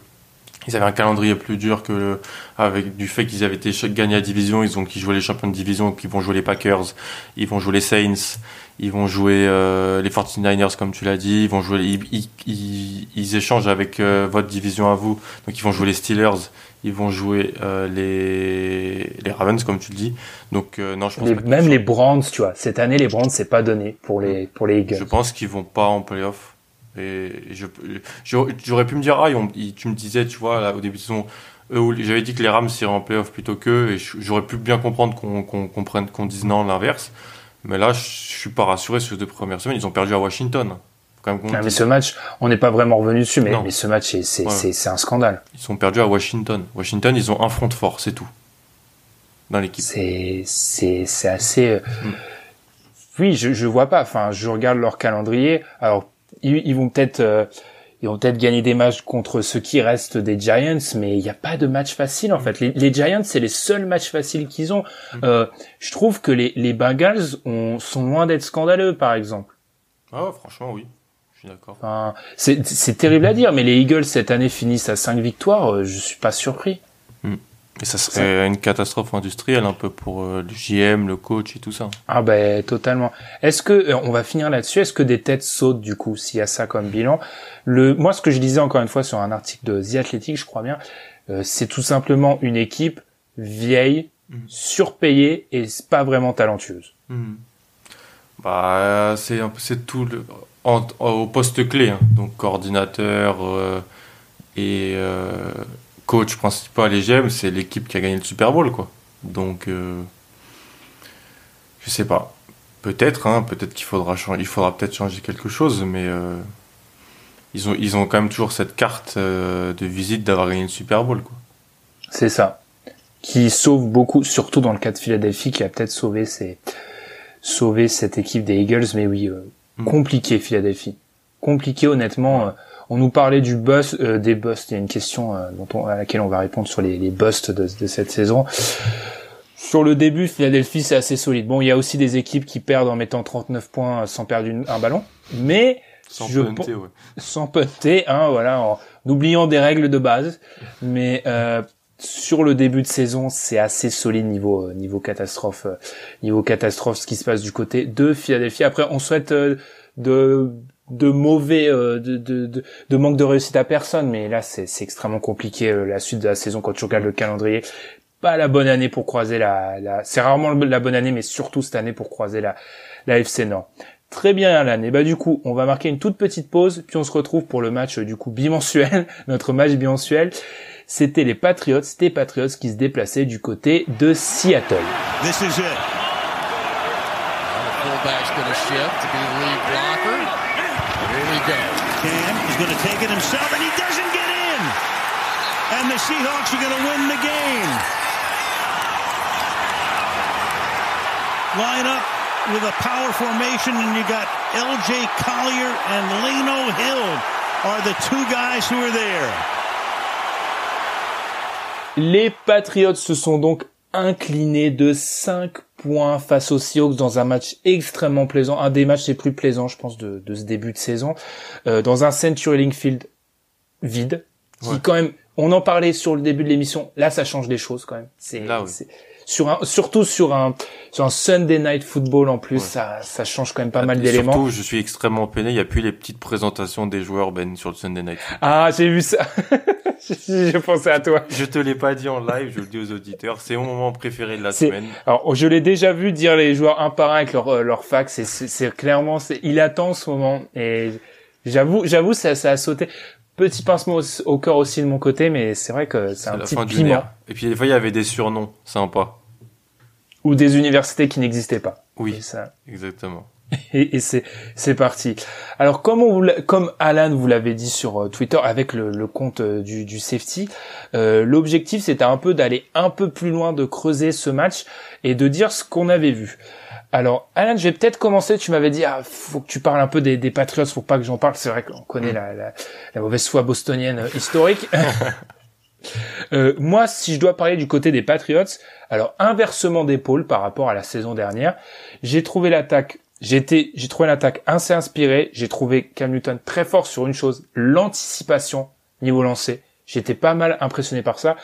ils avaient un calendrier plus dur que avec du fait qu'ils avaient été gagnés la division, ils ont qui jouaient les champions de division, qui vont jouer les Packers, ils vont jouer les Saints, ils vont jouer euh, les 49ers comme tu l'as dit, ils vont jouer ils, ils, ils, échangent avec euh, votre division à vous. Donc ils vont jouer les Steelers, ils vont jouer euh, les les Ravens comme tu le dis. Donc non, je pense même les Browns, tu vois. Cette année les Browns c'est pas donné pour les pour les Eagles. Je pense qu'ils vont pas en playoff. Et j'aurais pu me dire, ah, tu me disais, tu vois, là, au début de saison, j'avais dit que les Rams iraient en playoff plutôt qu'eux, et j'aurais pu bien comprendre qu'on comprenne, qu'on dise non l'inverse. Mais là, je suis pas rassuré sur les deux premières semaines. Ils ont perdu à Washington. Quand même mais ce match, on n'est pas vraiment revenu dessus, mais, mais ce match, c'est un scandale. Ils sont perdus à Washington. Washington, ils ont un front force, c'est tout. Dans l'équipe. C'est assez. Euh, mm. Oui, je, je vois pas. Enfin, je regarde leur calendrier. Alors, ils, vont peut-être. Euh, ils vont peut-être gagner des matchs contre ceux qui restent des Giants, mais il n'y a pas de match facile en fait. Les, Giants, c'est les seuls matchs faciles qu'ils ont. Mm. Euh, je trouve que les, les Bengals ont, sont loin d'être scandaleux, par exemple. Ah franchement, oui. Je suis d'accord. Enfin, c'est terrible à dire, mais les Eagles cette année finissent à 5 victoires. Euh, je suis pas surpris. Et ça serait une catastrophe industrielle un peu pour euh, le JM, le coach et tout ça. Ah ben totalement. Est-ce que euh, on va finir là-dessus Est-ce que des têtes sautent du coup s'il y a ça comme bilan? Le moi ce que je disais encore une fois sur un article de The Athletic, je crois bien, euh, c'est tout simplement une équipe vieille, mm. surpayée et pas vraiment talentueuse. Mm. Bah c'est c'est tout le au poste clé hein. donc coordinateur et coach principal et j'aime, c'est l'équipe qui a gagné le Super Bowl, quoi. Donc, euh, je sais pas. Peut-être, hein, peut-être qu'il faudra changer, il faudra peut-être changer quelque chose, mais euh, ils ont, ils ont quand même toujours cette carte euh, de visite d'avoir gagné le Super Bowl, quoi. C'est ça. Qui sauve beaucoup, surtout dans le cas de Philadelphie, qui a peut-être sauvé ses, sauvé cette équipe des Eagles, mais oui, mm. compliqué Philadelphie. Compliqué, honnêtement. On nous parlait du bust, euh, des busts. Il y a une question euh, dont à laquelle on va répondre sur les, les busts de, de, cette saison. Sur le début, Philadelphie c'est assez solide. Bon, il y a aussi des équipes qui perdent en mettant 39 points sans perdre un ballon, mais sans je, punter, ouais. sans punter, hein, voilà, en oubliant des règles de base. Mais euh, sur le début de saison, c'est assez solide niveau niveau catastrophe, niveau catastrophe ce qui se passe du côté de Philadelphie. Après, on souhaite de de mauvais euh, de, de, de, manque de réussite à personne mais là c'est extrêmement compliqué euh, la suite de la saison quand tu regardes le calendrier pas la bonne année pour croiser la, la c'est rarement la bonne année mais surtout cette année pour croiser la la FC Nord Très bien Alan, et bah du coup on va marquer une toute petite pause puis on se retrouve pour le match du coup bimensuel, notre match bimensuel. C'était les Patriots, c'était Patriots qui se déplaçaient du côté de Seattle. This is it. Himself, and he doesn't get in. And the Seahawks are going to win the game. Line up with a power formation, and you got L.J. Collier and Leno Hill are the two guys who are there. Les Patriots se sont donc inclinés de 5 points face aux Seahawks dans un match extrêmement plaisant, un des matchs les plus plaisants, je pense, de, de ce début de saison, euh, dans un Century Link Field vide, qui quand même, on en parlait sur le début de l'émission, là ça change des choses quand même. C'est sur un, surtout sur un sur un Sunday Night Football en plus, ça ça change quand même pas mal d'éléments. Surtout, je suis extrêmement peiné. Il y a plus les petites présentations des joueurs Ben sur le Sunday Night. Ah, j'ai vu ça. je pensais à toi. Je te l'ai pas dit en live, je le dis aux auditeurs. C'est mon moment préféré de la semaine. Alors, je l'ai déjà vu dire les joueurs un par un avec leur euh, leur fax. C'est clairement, il attend ce moment et j'avoue, j'avoue, ça ça a sauté petit pincement au, cœur aussi de mon côté, mais c'est vrai que c'est un petit piment. Et puis des fois, il y avait des surnoms sympas ou des universités qui n'existaient pas. Oui, ça. exactement. Et, et c'est c'est parti. Alors comme on comme Alan vous l'avait dit sur euh, Twitter avec le, le compte euh, du, du safety, euh, l'objectif c'était un peu d'aller un peu plus loin, de creuser ce match et de dire ce qu'on avait vu. Alors Alan, je vais peut-être commencer. Tu m'avais dit ah faut que tu parles un peu des, des Patriots, faut pas que j'en parle. C'est vrai qu'on connaît mm. la, la, la, mauvaise foi bostonienne historique. Euh, moi, si je dois parler du côté des Patriots, alors inversement d'épaule par rapport à la saison dernière, j'ai trouvé l'attaque, j'ai j'ai trouvé l'attaque assez inspirée. J'ai trouvé Cam Newton très fort sur une chose, l'anticipation niveau lancé. J'étais pas mal impressionné par ça.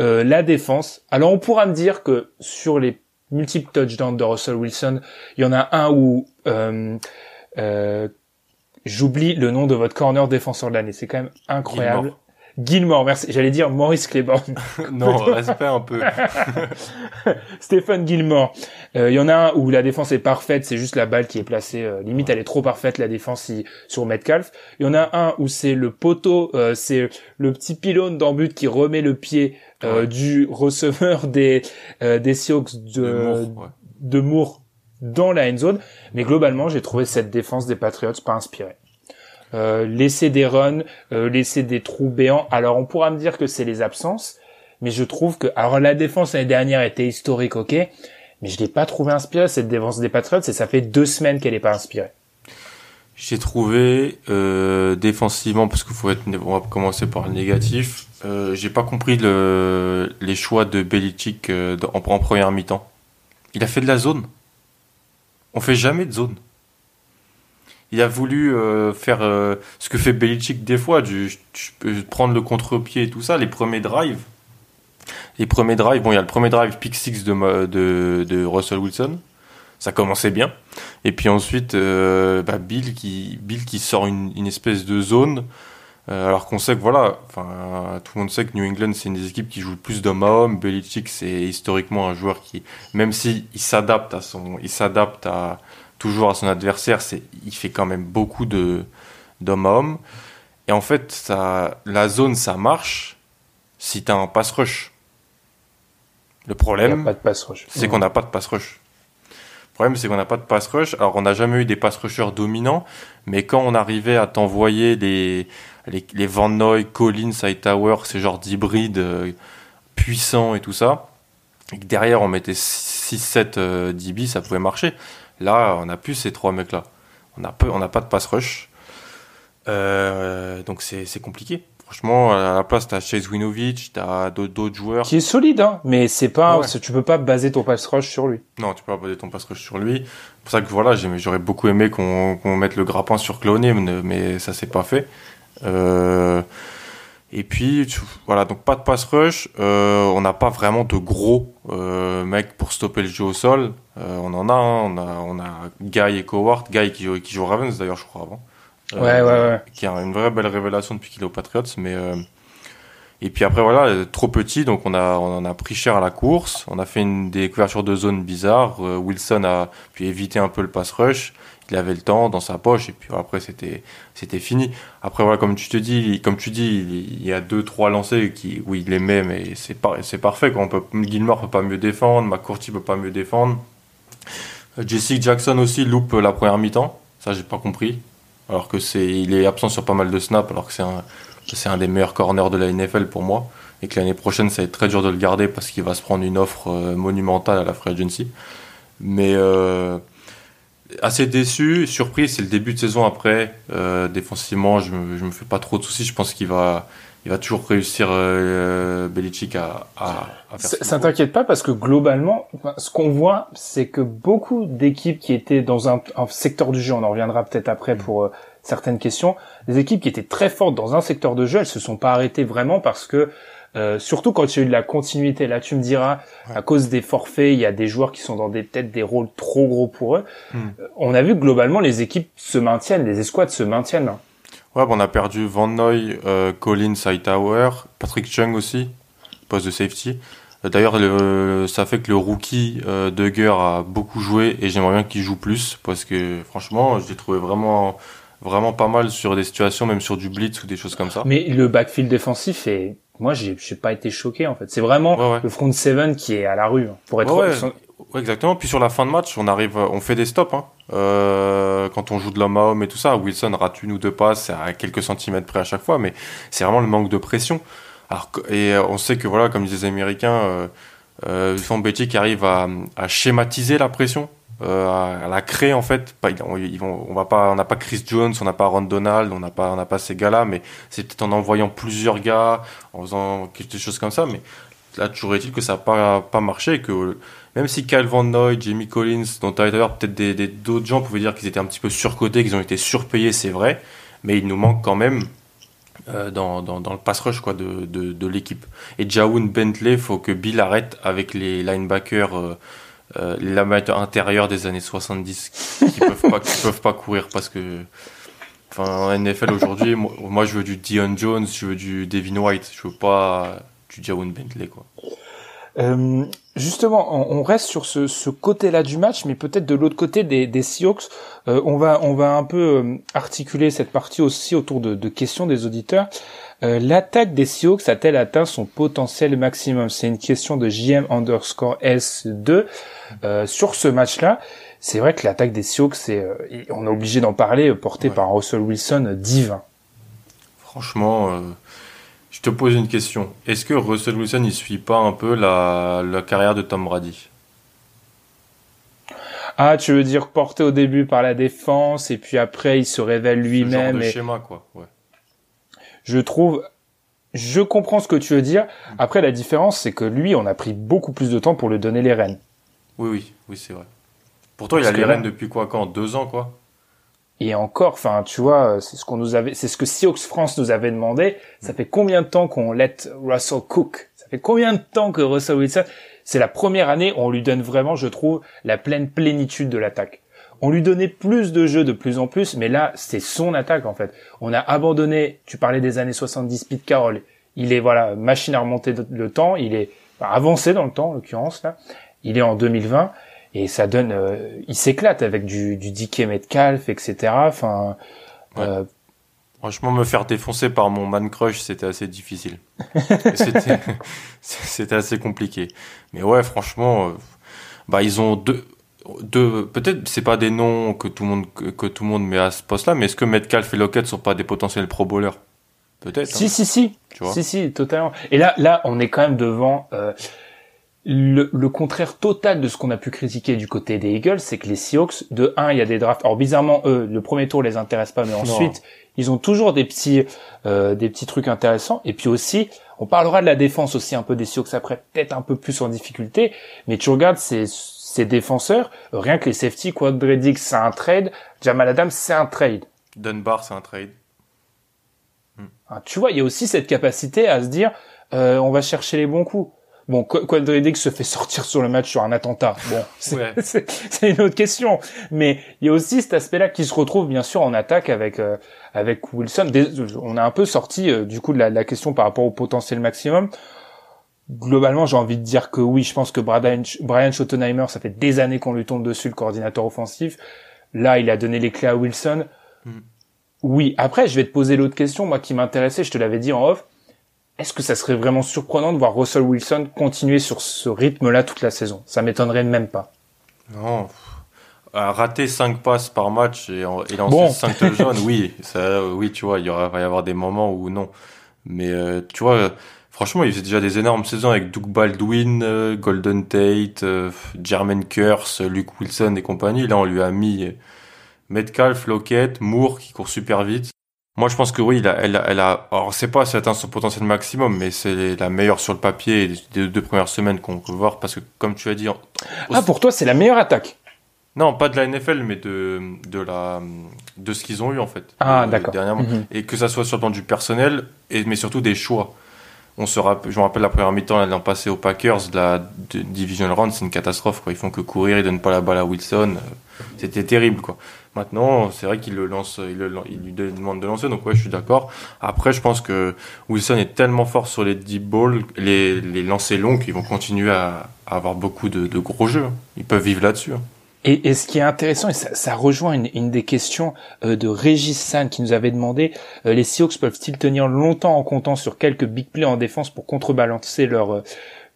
Euh, la défense. Alors on pourra me dire que sur les multiples touchdowns de Russell Wilson, il y en a un où euh, j'oublie le nom de votre corner défenseur de l'année. C'est quand même incroyable. Merci. J'allais dire Maurice Claiborne. non, respect un peu. Stephen Gilmore. Il y en a un où la défense est parfaite, c'est juste la balle qui est placée. limite, elle est trop parfaite la défense sur Metcalf. Il y en a un où c'est le poteau, c'est le petit pylône d'en but qui remet le pied du receveur des des Seahawks de de Moore dans la end zone. Mais globalement, j'ai trouvé cette défense des Patriots pas inspirée. Euh, laisser des runs, euh, laisser des trous béants. Alors on pourra me dire que c'est les absences, mais je trouve que alors la défense l'année dernière était historique, ok, mais je l'ai pas trouvé inspirée cette défense des Patriots et ça fait deux semaines qu'elle est pas inspirée. J'ai trouvé euh, défensivement parce qu'il faut être, on va commencer par le négatif. Euh, j'ai pas compris le, les choix de Belichick euh, en, en première mi-temps. Il a fait de la zone. On fait jamais de zone. Il a voulu euh, faire euh, ce que fait Belichick des fois, prendre le contre-pied et tout ça, les premiers drives. Les premiers drives, bon, il y a le premier drive pick six de, Russell Wilson. Ça commençait bien. Et puis ensuite, euh, bah, Bill, qui, sort une, espèce de zone. alors qu'on sait que voilà, tout le monde sait que New England c'est une des équipes qui joue plus d'homme à homme. Belichick c'est historiquement un joueur qui, même si il s'adapte à son, il s'adapte à, toujours à son adversaire, c'est, il fait quand même beaucoup de, d'homme à homme. Et en fait, ça, la zone, ça marche si tu as un pass rush. Le problème, c'est qu'on n'a pas de pass rush. Le problème, c'est qu'on n'a pas de pass rush. Alors, on n'a jamais eu des pass rushers dominants, mais quand on arrivait à t'envoyer les, les, Van Noy, Collins, Hightower, ces genres d'hybrides euh, puissants et tout ça, et que derrière on mettait 6-7 euh, DB, ça pouvait marcher. Là, on n'a plus ces trois mecs-là. On n'a on pas de pass rush. Euh, donc c'est compliqué. Franchement, à la place, t'as Chase Winovich, t'as d'autres joueurs. Qui est solide, hein, mais c'est pas, tu peux pas baser ton pass rush sur lui. Non, tu peux pas baser ton pass rush sur lui. C'est pour ça que voilà, j'aurais beaucoup aimé qu'on mette le grappin sur Cloné, mais ça s'est pas fait. Euh, et puis voilà, donc pas de pass rush. Euh, on n'a pas vraiment de gros euh, mecs pour stopper le jeu au sol. Euh, on en a, hein. on a, on a Guy et Cowart. Guy qui, qui joue Ravens d'ailleurs, je crois avant. ouais, ouais, ouais. Qui a une vraie belle révélation depuis qu'il est aux Patriots, mais et puis après voilà, trop petit, donc on a on a pris cher à la course. On a fait une des couvertures de zone bizarres. Wilson a pu éviter un peu le pass rush il avait le temps dans sa poche et puis après c'était c'était fini. Après voilà comme tu te dis comme tu dis il y a deux trois lancers qui où il les met mais c'est pas c'est parfait quoi. On peut Gilmore peut pas mieux défendre, McCourty peut pas mieux défendre. Jesse Jackson aussi loupe la première mi-temps, ça j'ai pas compris. Alors que c'est il est absent sur pas mal de snaps alors que c'est un c'est un des meilleurs corners de la NFL pour moi et que l'année prochaine ça va être très dur de le garder parce qu'il va se prendre une offre euh, monumentale à la free agency. Mais euh, assez déçu, surpris, c'est le début de saison après. Euh, défensivement, je me, me fais pas trop de soucis. Je pense qu'il va, il va toujours réussir euh, Belichick à, à, faire. Ça, t'inquiète pas parce que globalement, ce qu'on voit, c'est que beaucoup d'équipes qui étaient dans un, secteur du jeu, on en reviendra peut-être après mm. pour euh, certaines questions, des équipes qui étaient très fortes dans un secteur de jeu, elles se sont pas arrêtées vraiment parce que euh, surtout quand il y a eu de la continuité. Là, tu me diras, à cause des forfaits, il y a des joueurs qui sont dans des peut-être des rôles trop gros pour eux. Hmm. Euh, on a vu que globalement, les équipes se maintiennent, les escouades se maintiennent. Ouais, on a perdu Van Noy, euh, Collins, Hightower, Patrick Chung aussi, poste de safety. D'ailleurs, ça fait que le rookie euh, Duggar a beaucoup joué et j'aimerais bien qu'il joue plus parce que franchement, je l'ai trouvé vraiment, vraiment pas mal sur des situations, même sur du blitz ou des choses comme ça. Mais le backfield défensif est moi j'ai j'ai pas été choqué en fait. C'est vraiment le front seven qui est à la rue hein, pour être ouais, exactement. Puis sur la fin de match on arrive on fait des stops hein. euh, quand on joue de l'homme à homme et tout ça Wilson rate une ou deux passes à quelques centimètres près à chaque fois mais c'est vraiment le manque de pression. Alors et euh, on sait que voilà comme disent les américains euh, euh, qui arrive à, à schématiser la pression euh, à la créer en fait. On va pas, on n'a pas Chris Jones, on n'a pas Ron Donald, on n'a pas, on n'a pas ces gars-là, mais c'est peut-être en envoyant plusieurs gars, en faisant quelque chose comme ça. Mais là, toujours est-il que ça n'a pas, marché, que même si Kyle Van Noy, Jamie Collins, dont tu d'ailleurs peut-être des, d'autres gens pouvaient dire qu'ils étaient un petit peu surcotés, qu'ils ont été surpayés, c'est vrai, mais il nous manque quand même euh, dans, dans, le pass rush quoi, de, de, de l'équipe. Et Jaoun Bentley, faut que Bill arrête avec les linebackers. Euh, euh, les amateurs intérieurs des années 70 qui peuvent pas qui peuvent pas courir parce que Enfin, en NFL aujourd'hui, moi, je veux du Dion Jones, je veux du Devin White, je veux pas du Jawan Bentley, quoi. Euh, justement, on, reste sur ce, ce côté-là du match, mais peut-être de l'autre côté des, des Seahawks, euh, on va on va un peu euh, articuler cette partie aussi autour de, de questions des auditeurs. Euh, L'attaque des Seahawks a-t-elle atteint son potentiel maximum? C'est une question de JM underscore S2 euh, sur ce match-là. C'est vrai que l'attaque des Seahawks, c'est on est obligé d'en parler, portée par Russell Wilson divin. Franchement je te pose une question. Est-ce que Russell Wilson il suit pas un peu la, carrière de Tom Brady? Ah, tu veux dire porté au début par la défense et puis après il se révèle lui-même. et... schéma quoi. Ouais. Je trouve, je comprends ce que tu veux dire. Après la différence c'est que lui on a pris beaucoup plus de temps pour lui donner les rênes. Oui oui oui c'est vrai. Pourtant il a les rênes depuis quoi quand deux ans quoi. Et encore, enfin, tu vois, c'est ce qu'on nous avait, c'est ce que Seahawks France nous avait demandé. Ça fait combien de temps qu'on let Russell cook? Ça fait combien de temps que Russell Wilson C'est la première année où on lui donne vraiment, je trouve, la pleine plénitude de l'attaque. On lui donnait plus de jeux de plus en plus, mais là, c'est son attaque en fait. On a abandonné. Tu parlais des années 70, Pete Carroll. Il est voilà, machine à remonter le temps. Il est avancé dans le temps, en l'occurrence là. Il est en 2020 et ça donne, euh, il s'éclate avec du, du Metcalf, etc. Enfin, euh, franchement, me faire défoncer par mon man crush, c'était assez difficile. c'était assez compliqué. Mais ouais, franchement, euh, bah ils ont deux, deux peut-être c'est pas des noms que tout le monde que, tout le monde met à ce poste-là, mais est-ce que Metcalf et Lockett sont pas des potentiels pro bowlers? Peut-être. Si, hein. si, si. Tu vois? Si, si, totalement. Et là, là, on est quand même devant. Euh, le, contraire total de ce qu'on a pu critiquer du côté des Eagles, c'est que les Seahawks, de 1, il y a des drafts. Alors bizarrement, eux, le premier tour les intéresse pas, mais ensuite, ils ont toujours des petits, euh, des petits trucs intéressants. Et puis aussi, on parlera de la défense aussi un peu des Seahawks après, peut-être un peu plus en difficulté. Mais tu regardes ces, ces défenseurs, rien que les safety, Quadredic, c'est un trade. Jamal Adams, c'est un trade. Dunbar, c'est un trade. Ah, tu vois, il y a aussi cette capacité à se dire, euh, on va chercher les bons coups. Bon, Quadridix se fait sortir sur le match sur un attentat. Bon, c'est une autre question. Mais il y a aussi cet aspect-là qui se retrouve bien sûr en attaque avec euh, avec Wilson. On a un peu sorti euh, du coup de la, question par rapport au potentiel maximum. Globalement, j'ai envie de dire que oui, je pense que Brian, Brian Schottenheimer, ça fait des années qu'on lui tombe dessus, le coordinateur offensif. Là, il a donné les clés à Wilson. Hmm. Oui. Après, je vais te poser l'autre question, moi qui m'intéressait, je te l'avais dit en off est-ce que ça serait vraiment surprenant de voir Russell Wilson continuer sur ce rythme-là toute la saison? Ça m'étonnerait même pas. Non. rater 5 passes par match et, et lancer 5 touchdowns, oui, ça, oui, tu vois, il y aura, va y avoir des moments où non. Mais euh, tu vois, franchement, il faisait déjà des énormes saisons avec Doug Baldwin, euh, Golden Tate, euh, Jermaine Curse, Luke Wilson et compagnie. Là, on lui a mis Metcalf, Lockett, Moore qui court super vite. Moi, je pense que oui, elle a, elle a, elle a alors c'est pas atteint son potentiel maximum, mais c'est la meilleure sur le papier des deux premières semaines qu'on peut voir parce que, comme tu as dit, ah pour toi c'est la meilleure attaque? Non, pas de la NFL, mais de de la de ce qu'ils ont eu en fait. Ah d'accord. Dernièrement, mhm. et que ça soit sur le plan du personnel, et mais surtout des choix. On se rappelle, je me rappelle la première mi-temps l'an passé aux Packers, la de division round, c'est une catastrophe quoi. Ils font que courir, ils donnent pas la balle à Wilson. C'était terrible quoi. Maintenant, c'est vrai qu'il le lance, il, lui demande de lancer, donc ouais, je suis d'accord. Après, je pense que Wilson est tellement fort sur les deep balls, les, les lancers longs, qu'ils vont continuer à, avoir beaucoup de, gros jeux. Ils peuvent vivre là-dessus. Et, ce qui est intéressant, et ça, rejoint une, des questions euh, de Régis San qui nous avait demandé, euh, les Seahawks peuvent-ils tenir longtemps en comptant sur quelques big plays en défense pour contrebalancer leur, euh,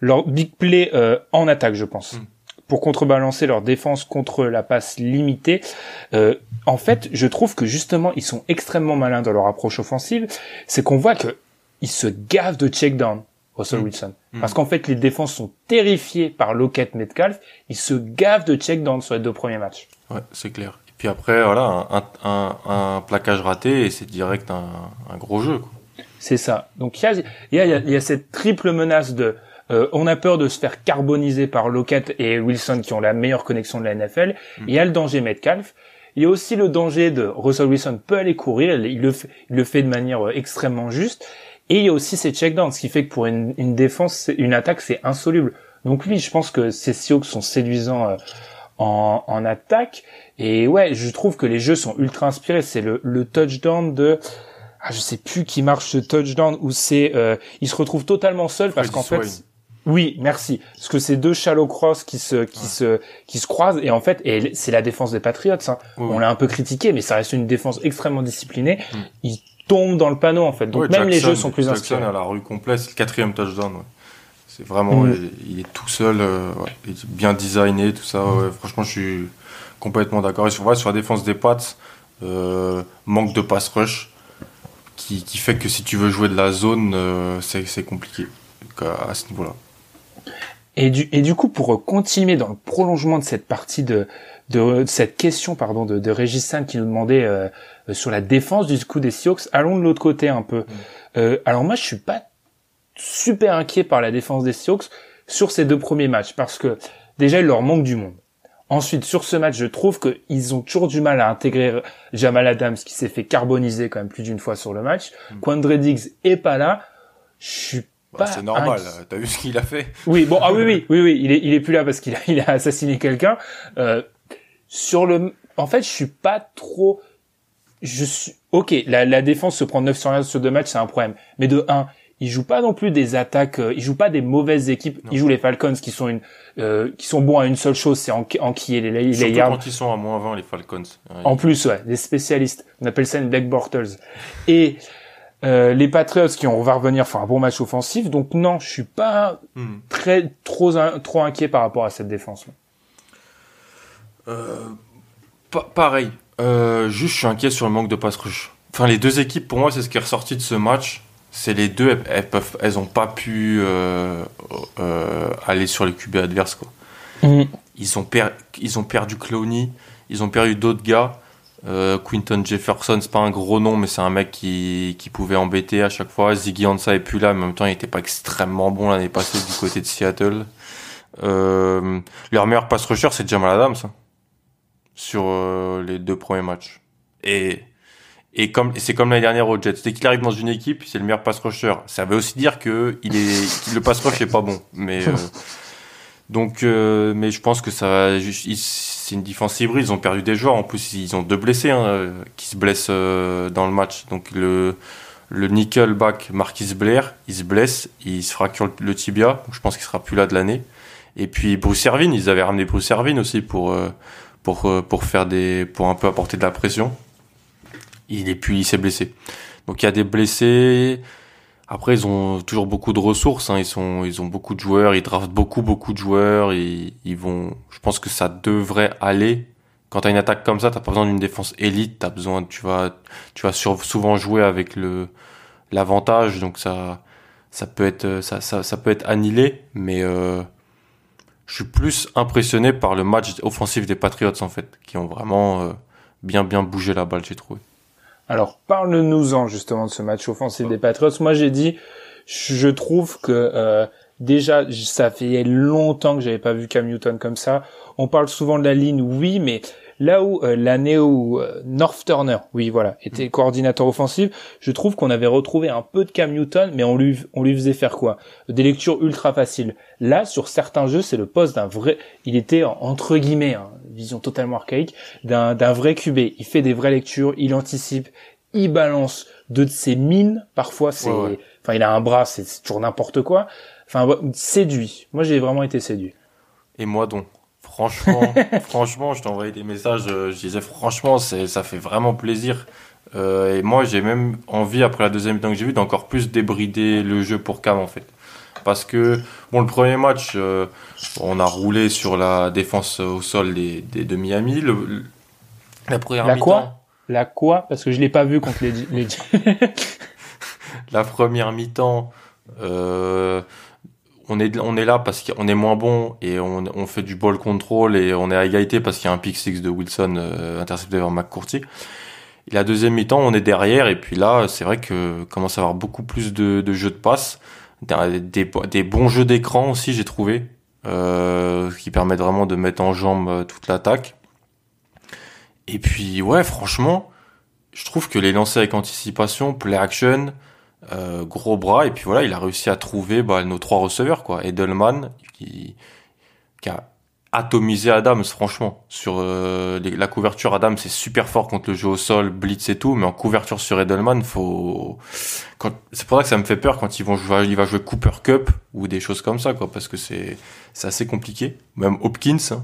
leur big play en attaque, je pense. Hmm pour contrebalancer leur défense contre la passe limitée. Euh, en fait, je trouve que justement, ils sont extrêmement malins dans leur approche offensive. C'est qu'on voit que ils se gavent de check down. Russell mm. Wilson. Mm. Parce qu'en fait, les défenses sont terrifiées par Lockett Metcalf. Ils se gavent de check down sur les deux premiers matchs. Ouais, c'est clair. Et puis après, voilà, un, un, un plaquage raté et c'est direct un, un, gros jeu. C'est ça. Donc il y a, y, a, y a cette triple menace de euh, on a peur de se faire carboniser par Lockett et Wilson qui ont la meilleure connexion de la NFL. Mm. Il y a le danger Metcalf. Il y a aussi le danger de Russell Wilson peut aller courir, il le fait, il le fait de manière euh, extrêmement juste. Et il y a aussi ces checkdowns, ce qui fait que pour une, une défense, une attaque, c'est insoluble. Donc oui, je pense que ces Seahawks sont séduisants euh, en, en attaque. Et ouais, je trouve que les jeux sont ultra inspirés. C'est le, le touchdown de ah, je sais plus qui marche ce touchdown où c'est euh, il se retrouve totalement seul parce qu'en fait oui, merci. Parce que c'est deux shallow cross qui se qui se qui se croisent et en fait et c'est la défense des Patriots. Hein. On l'a un peu critiqué, mais ça reste une défense extrêmement disciplinée. Mm. Ils tombent dans le panneau en fait. Donc même les jeux sont plus Jackson inspirés. à la rue complète, c'est le quatrième touchdown. Ouais. C'est vraiment, mm. il, est tout seul, euh, ouais, il est bien designé, tout ça. Ouais. Franchement, je suis complètement d'accord. Et sur, sur la défense des Pats, euh, manque de pass rush qui, qui, fait que si tu veux jouer de la zone, euh, c'est compliqué à ce niveau-là. Et du, et du coup, pour continuer dans le prolongement de cette partie de, de, de cette question pardon de, de Régis Sam qui nous demandait euh, sur la défense du coup des Seahawks, allons de l'autre côté un peu. Mm. Euh, alors moi, je suis pas super inquiet par la défense des Seahawks sur ces deux premiers matchs parce que déjà il leur manque du monde. Ensuite, sur ce match, je trouve qu'ils ont toujours du mal à intégrer Jamal Adams, qui s'est fait carboniser quand même plus d'une fois sur le match. Mm. Quandre Diggs est pas là. Je suis bah, c'est normal. T'as vu ce qu'il a fait? Oui, bon, ah oui, oui, oui, oui, il est, il est plus là parce qu'il a, il a assassiné quelqu'un. Euh, sur le, en fait, je suis pas trop. Je suis, ok, la, la défense se prend 900 sur deux matchs, c'est un problème. Mais de 1, il joue pas non plus des attaques, euh, il joue pas des mauvaises équipes. Il joue les Falcons qui sont une, euh, qui sont bons à une seule chose, c'est en, enquiller les, les Surtout quand ils sont à moins 20, les Falcons. En plus, ouais, des spécialistes. On appelle ça une Black Bortles. Et euh, les Patriots qui ont va revenir faire un bon match offensif. Donc non, je suis pas hmm. très trop trop inquiet par rapport à cette défense. Euh, pareil. Euh, juste, je suis inquiet sur le manque de pass rush. Enfin, les deux équipes, pour moi, c'est ce qui est ressorti de ce match. C'est les deux, elles, peuvent, elles ont pas pu euh, euh, aller sur les QB adverses quoi. Hmm. Ils ont ils ont perdu Clowney, ils ont perdu d'autres gars. Quinton Jefferson, c'est pas un gros nom, mais c'est un mec qui, qui pouvait embêter à chaque fois. Ziggy Ansah est plus là, mais en même temps, il était pas extrêmement bon l'année passée du côté de Seattle. Leur meilleur pass rusher, c'est Jamal Adams hein, sur euh, les deux premiers matchs. Et et comme c'est comme l'année dernière au Jets, dès qu'il arrive dans une équipe, c'est le meilleur pass rusher. Ça veut aussi dire que il est le pass rush est pas bon, mais euh, donc mais je pense que ça c'est une défense hybride. Ils ont perdu des joueurs. En plus, ils ont deux blessés hein, qui se blessent euh, dans le match. Donc le, le nickelback Marquis Blair, il se blesse, il se fracture le tibia. je pense qu'il sera plus là de l'année. Et puis Bruce Ervin, ils avaient ramené Bruce Ervin aussi pour euh, pour euh, pour faire des pour un peu apporter de la pression. Il est puis il s'est blessé. Donc il y a des blessés. Après, ils ont toujours beaucoup de ressources. Hein. Ils sont, ils ont beaucoup de joueurs. Ils draftent beaucoup, beaucoup de joueurs. Et ils vont. Je pense que ça devrait aller. Quand t'as une attaque comme ça, t'as pas besoin d'une défense élite. T'as besoin, tu vas, tu vas souvent jouer avec le l'avantage. Donc ça, ça peut être, ça, ça, ça peut être annihilé. Mais euh, je suis plus impressionné par le match offensif des Patriots en fait, qui ont vraiment euh, bien, bien bougé la balle, j'ai trouvé. Alors parle-nous-en justement de ce match offensif des Patriots. Moi j'ai dit, je trouve que euh, déjà ça fait longtemps que j'avais pas vu Cam Newton comme ça. On parle souvent de la ligne, oui, mais là où euh, l'année où euh, North Turner, oui voilà, était mm. coordinateur offensif, je trouve qu'on avait retrouvé un peu de Cam Newton, mais on lui on lui faisait faire quoi? Des lectures ultra faciles. Là, sur certains jeux, c'est le poste d'un vrai. Il était entre guillemets, hein, vision totalement archaïque, d'un d'un vrai QB. Il fait des vraies lectures, il anticipe, il balance de ses mines. Parfois, c'est, enfin, il a un bras, c'est toujours n'importe quoi. Enfin, séduit. Moi, j'ai vraiment été séduit. Et moi donc. Franchement, franchement, je t'envoyais des messages. Euh, je disais franchement, c'est, ça fait vraiment plaisir. Euh, et moi, j'ai même envie après la deuxième mi-temps que j'ai vu d'encore plus débrider le jeu pour Cam en fait. Parce que bon, le premier match, euh, on a roulé sur la défense au sol des, des de Miami. Le, la première mi-temps. Quoi la quoi Parce que je l'ai pas vu contre les. les... la première mi-temps. Euh, on est on est là parce qu'on est moins bon et on, fait du ball control et on est à égalité parce qu'il y a un pick six de Wilson euh, intercepté vers McCourty. La deuxième mi-temps, on est derrière et puis là, c'est vrai que commence à avoir beaucoup plus de, jeux de passe, des, des, bons jeux d'écran aussi, j'ai trouvé, euh, qui permettent vraiment de mettre en jambe euh, toute l'attaque. Et puis ouais, franchement, je trouve que les lancers avec anticipation, play action, euh, gros bras, et puis voilà, il a réussi à trouver bah, nos trois receveurs quoi. Edelman qui, qui a atomiser Adams, franchement. Sur euh, la couverture, Adams c'est super fort contre le jeu au sol, blitz et tout, mais en couverture sur Edelman, faut. C'est pour ça que ça me fait peur quand ils vont jouer, il va jouer Cooper Cup ou des choses comme ça, quoi, parce que c'est c'est assez compliqué. Même Hopkins. Hein.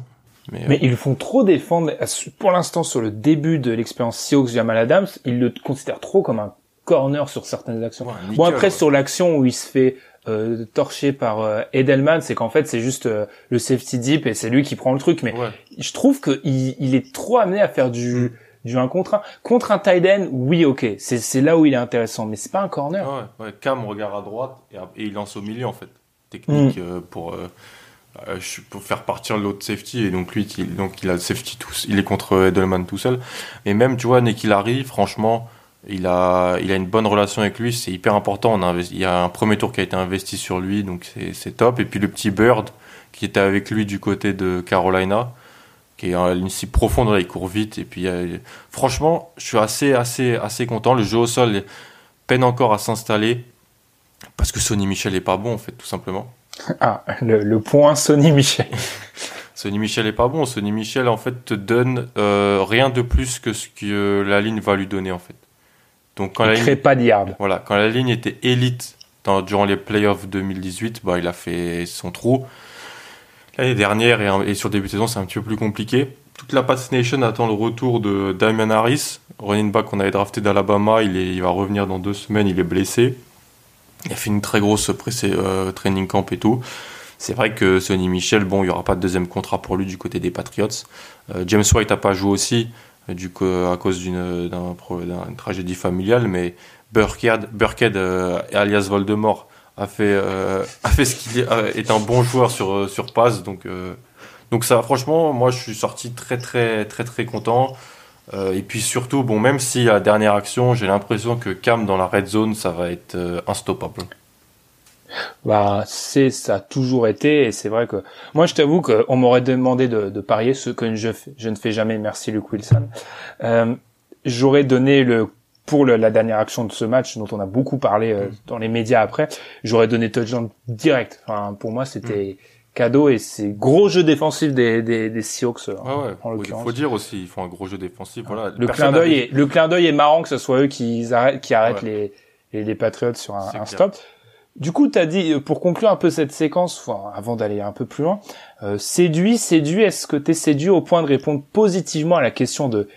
Mais, mais ils font trop défendre. Pour l'instant, sur le début de l'expérience Seahawks Jamal Adams, ils le considèrent trop comme un corner sur certaines actions. bon après sur l'action où il se fait euh, torché par euh, Edelman, c'est qu'en fait c'est juste euh, le safety deep et c'est lui qui prend le truc. Mais je trouve qu'il il est trop amené à faire du mm. du 1 contre 1. Contre un tight end, oui ok, c'est c'est là où il est intéressant, mais c'est pas un corner. Ouais, ouais. Cam regarde à droite et, il lance au milieu en fait. Technique mm. pour pour faire partir l'autre safety et donc lui il, donc il a le safety tout, il est contre Edelman tout seul. Et même tu vois qu'il arrive, franchement il a, il a une bonne relation avec lui, c'est hyper important. On a il y a un premier tour qui a été investi sur lui, donc c'est top. Et puis le petit Bird qui était avec lui du côté de Carolina, qui est une cible profonde, là, il court vite. Et puis franchement, je suis assez, assez, assez content. Le jeu au sol peine encore à s'installer parce que Sonny Michel est pas bon en fait, tout simplement. Ah, le, point Sonny Michel. Sonny Michel est pas bon. Sonny Michel en fait te donne euh, rien de plus que ce que la ligne va lui donner en fait. Donc quand il la crée pas de Voilà, quand la ligne était élite dans, durant les playoffs 2018, bah, il a fait son trou. L'année dernière et, et, sur début de saison, c'est un petit peu plus compliqué. Toute la Pats Nation attend le retour de Damian Harris, running back qu'on avait drafté d'Alabama. Il, il va revenir dans deux semaines, il est blessé. Il a fait une très grosse euh, training camp et tout. C'est vrai que Sonny Michel, bon, il n'y aura pas de deuxième contrat pour lui du côté des Patriots. Euh, James White n'a pas joué aussi du coup, à cause d'une tragédie familiale, mais Burkhead, Burkhead euh, alias Voldemort a fait euh, a fait ce qu'il est, est, un bon joueur sur sur passe, donc euh, donc ça franchement moi je suis sorti très très très très content. et puis surtout bon même si la dernière action j'ai l'impression que Cam dans la red zone ça va être instoppable. Bah, c'est ça a toujours été et c'est vrai que moi je t'avoue qu'on m'aurait demandé de, de, parier ce que je, je ne fais jamais. Merci Luke Wilson. Euh, J'aurais donné le pour le, la dernière action de ce match dont on a beaucoup parlé euh, mm. dans les médias après. J'aurais donné touchdown direct. Enfin, pour moi c'était mm. cadeau et c'est gros jeu défensif des, des, des Seahawks ah ouais, en l'occurrence. Il faut dire aussi ils font un gros jeu défensif. Voilà. Le clin d'œil est le clin d'œil est marrant que ce soit eux qui arrêtent qui arrêtent les, les, les Patriots sur un, un stop. Du coup, tu as dit, euh, pour conclure un peu cette séquence, avant d'aller un peu plus loin, euh, séduit, séduit, est-ce que tu es séduit au point de répondre positivement à la question de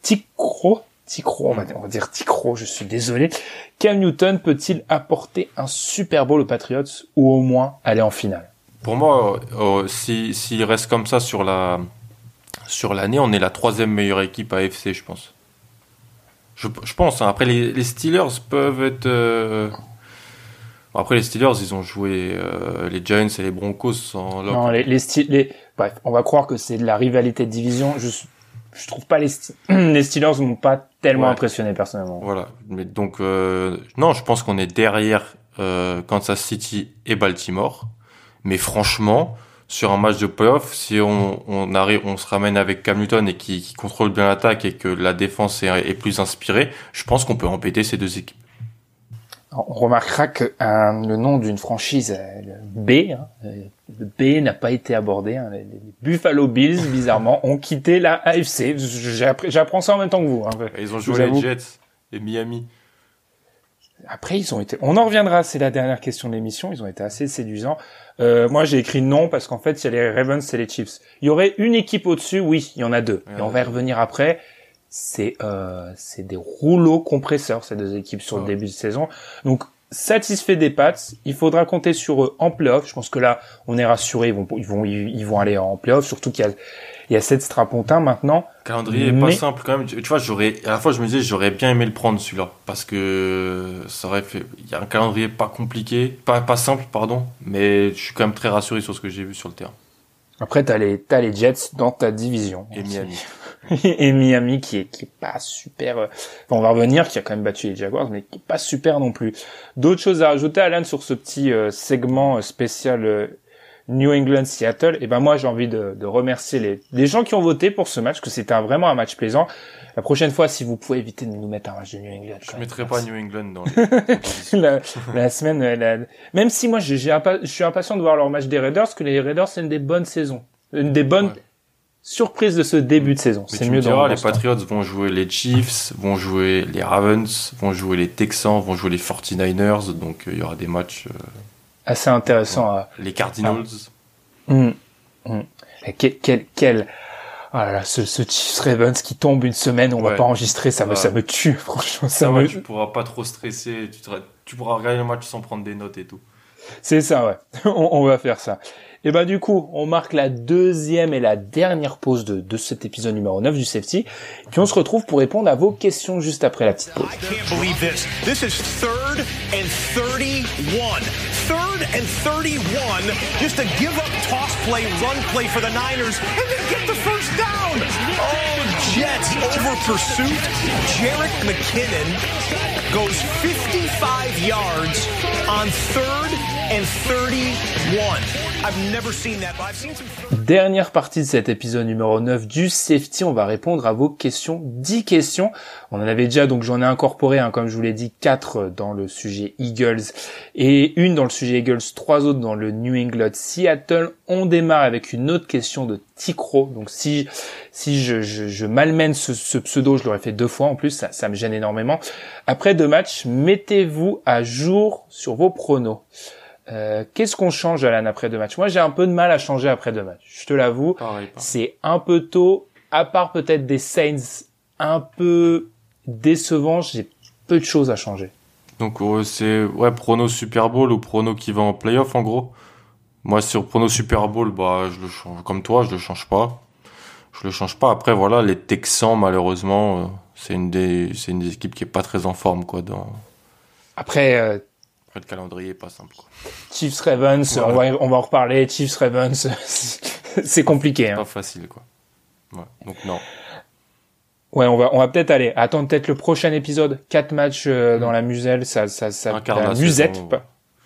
Ticro? Ticro, on va, dire, Ticro, je suis désolé. Cam Newton peut-il apporter un Super Bowl aux Patriots ou au moins aller en finale? Pour moi, euh, s'il reste comme ça sur la sur l'année, on est la troisième meilleure équipe à FC, je pense. Je, pense. Hein. Après, les, Steelers peuvent être après, les Steelers, ils ont joué euh, les Giants et les Broncos sans. Non, les, les, les, bref, on va croire que c'est de la rivalité de division. Je, je trouve pas les, les Steelers m'ont pas tellement impressionné personnellement. Voilà. Mais donc, euh, non, je pense qu'on est derrière euh, Kansas City et Baltimore. Mais franchement, sur un match de playoff, si on, on arrive, on se ramène avec Cam Newton et qui, qui contrôle bien l'attaque et que la défense est, est plus inspirée, je pense qu'on peut embêter ces deux équipes. On remarquera que le nom d'une franchise euh, B, hein, euh, le B n'a pas été abordé. Hein. les, Buffalo Bills, bizarrement, ont quitté la AFC. J'apprends ça en même temps que vous. Hein. Ils ont joué les Jets et Miami. Après, ils ont été. On en reviendra. C'est la dernière question de l'émission. Ils ont été assez séduisants. Euh, moi, j'ai écrit non parce qu'en fait, il y a les Ravens et les Chiefs. Il y aurait une équipe au-dessus. Oui, il y en a deux. Et on va y revenir après c'est euh, c'est des rouleaux compresseurs ces deux équipes sur le début de saison. Donc satisfait des pattes, il faudra compter sur eux en playoff. Je pense que là, on est rassuré, ils vont ils vont ils vont aller en playoff, surtout qu'il y a il y a cette strapontin maintenant. Le calendrier est pas simple quand même. Tu, vois, j'aurais à la fois je me disais j'aurais bien aimé le prendre celui-là parce que ça aurait fait il y a un calendrier pas compliqué, pas pas simple pardon, mais je suis quand même très rassuré sur ce que j'ai vu sur le terrain. Après t'as les t'as les Jets dans ta division. Et Miami. et Miami qui est qui est pas super. Euh, on va revenir, qui a quand même battu les Jaguars, mais qui est pas super non plus. D'autres choses à rajouter, Alan, sur ce petit euh, segment euh, spécial New England Seattle? Et ben moi, j'ai envie de, de remercier les, les gens qui ont voté pour ce match, que c'était vraiment un match plaisant. La prochaine fois, si vous pouvez éviter de nous mettre un match de New England. Je mettrai pas New England dans les... la, la, semaine, même si moi, je suis impatient de voir leur match des Raiders, que les Raiders c'est une des bonnes saisons Une des bonnes surprises de ce début de saison. C'est mieux dans Les Patriots vont jouer les Chiefs, vont jouer les Ravens, vont jouer les Texans, vont jouer les 49ers. Donc euh, il y aura des matchs euh, assez intéressants. Les Cardinals. Ah. Hum, hum. Quel, quel, quel... Oh ce, ce Chiefs Ravens qui tombe une semaine, on va pas enregistrer, ça me, ça me tue, franchement. Ça, me... tu pourras pas trop stresser, tu, tu pourras regarder le match sans prendre des notes et tout. C'est ça, ouais. on, on, va faire ça. Et bah du coup, on marque la deuxième et la dernière pause de, de cet épisode numéro 9 du Safety. Puis on se retrouve pour répondre à vos questions juste après la petite pause. Third and 31, just to give up toss play, run play for the Niners, and then get the first down. Oh, Jets over pursuit. Jarek McKinnon goes 55 yards on third and 31. Dernière partie de cet épisode numéro 9 du Safety, on va répondre à vos questions, 10 questions. On en avait déjà, donc j'en ai incorporé, hein, comme je vous l'ai dit, 4 dans le sujet Eagles et une dans le sujet Eagles, trois autres dans le New England Seattle. On démarre avec une autre question de Ticro. Donc si si je, je, malmène ce, pseudo, je l'aurais fait deux fois en plus, ça, ça me gêne énormément. Après deux matchs, mettez-vous à jour sur vos pronos. Euh, qu'est-ce qu'on change Alan après deux matchs? Moi, j'ai un peu de mal à changer après deux matchs. Je te l'avoue, c'est un peu tôt. À part peut-être des Saints un peu décevants, j'ai peu de choses à changer. Donc c'est ouais prono Super Bowl ou prono qui va en playoff en gros? Moi sur prono Super Bowl, bah je le change comme toi, je le change pas. Je le change pas. Après voilà, les Texans malheureusement, euh, c'est une des c'est une des équipes qui est pas très en forme quoi dans. Après euh, le calendrier est pas simple. Quoi. Chiefs Ravens, on, va, on va en reparler. Chiefs Ravens, c'est compliqué. Hein. Pas facile quoi. Ouais, donc non. Ouais, on va, on va peut-être aller. Attendre peut-être le prochain épisode. Quatre matchs euh, dans la muselle, ça, ça, ça. Un quart la musette. Saison,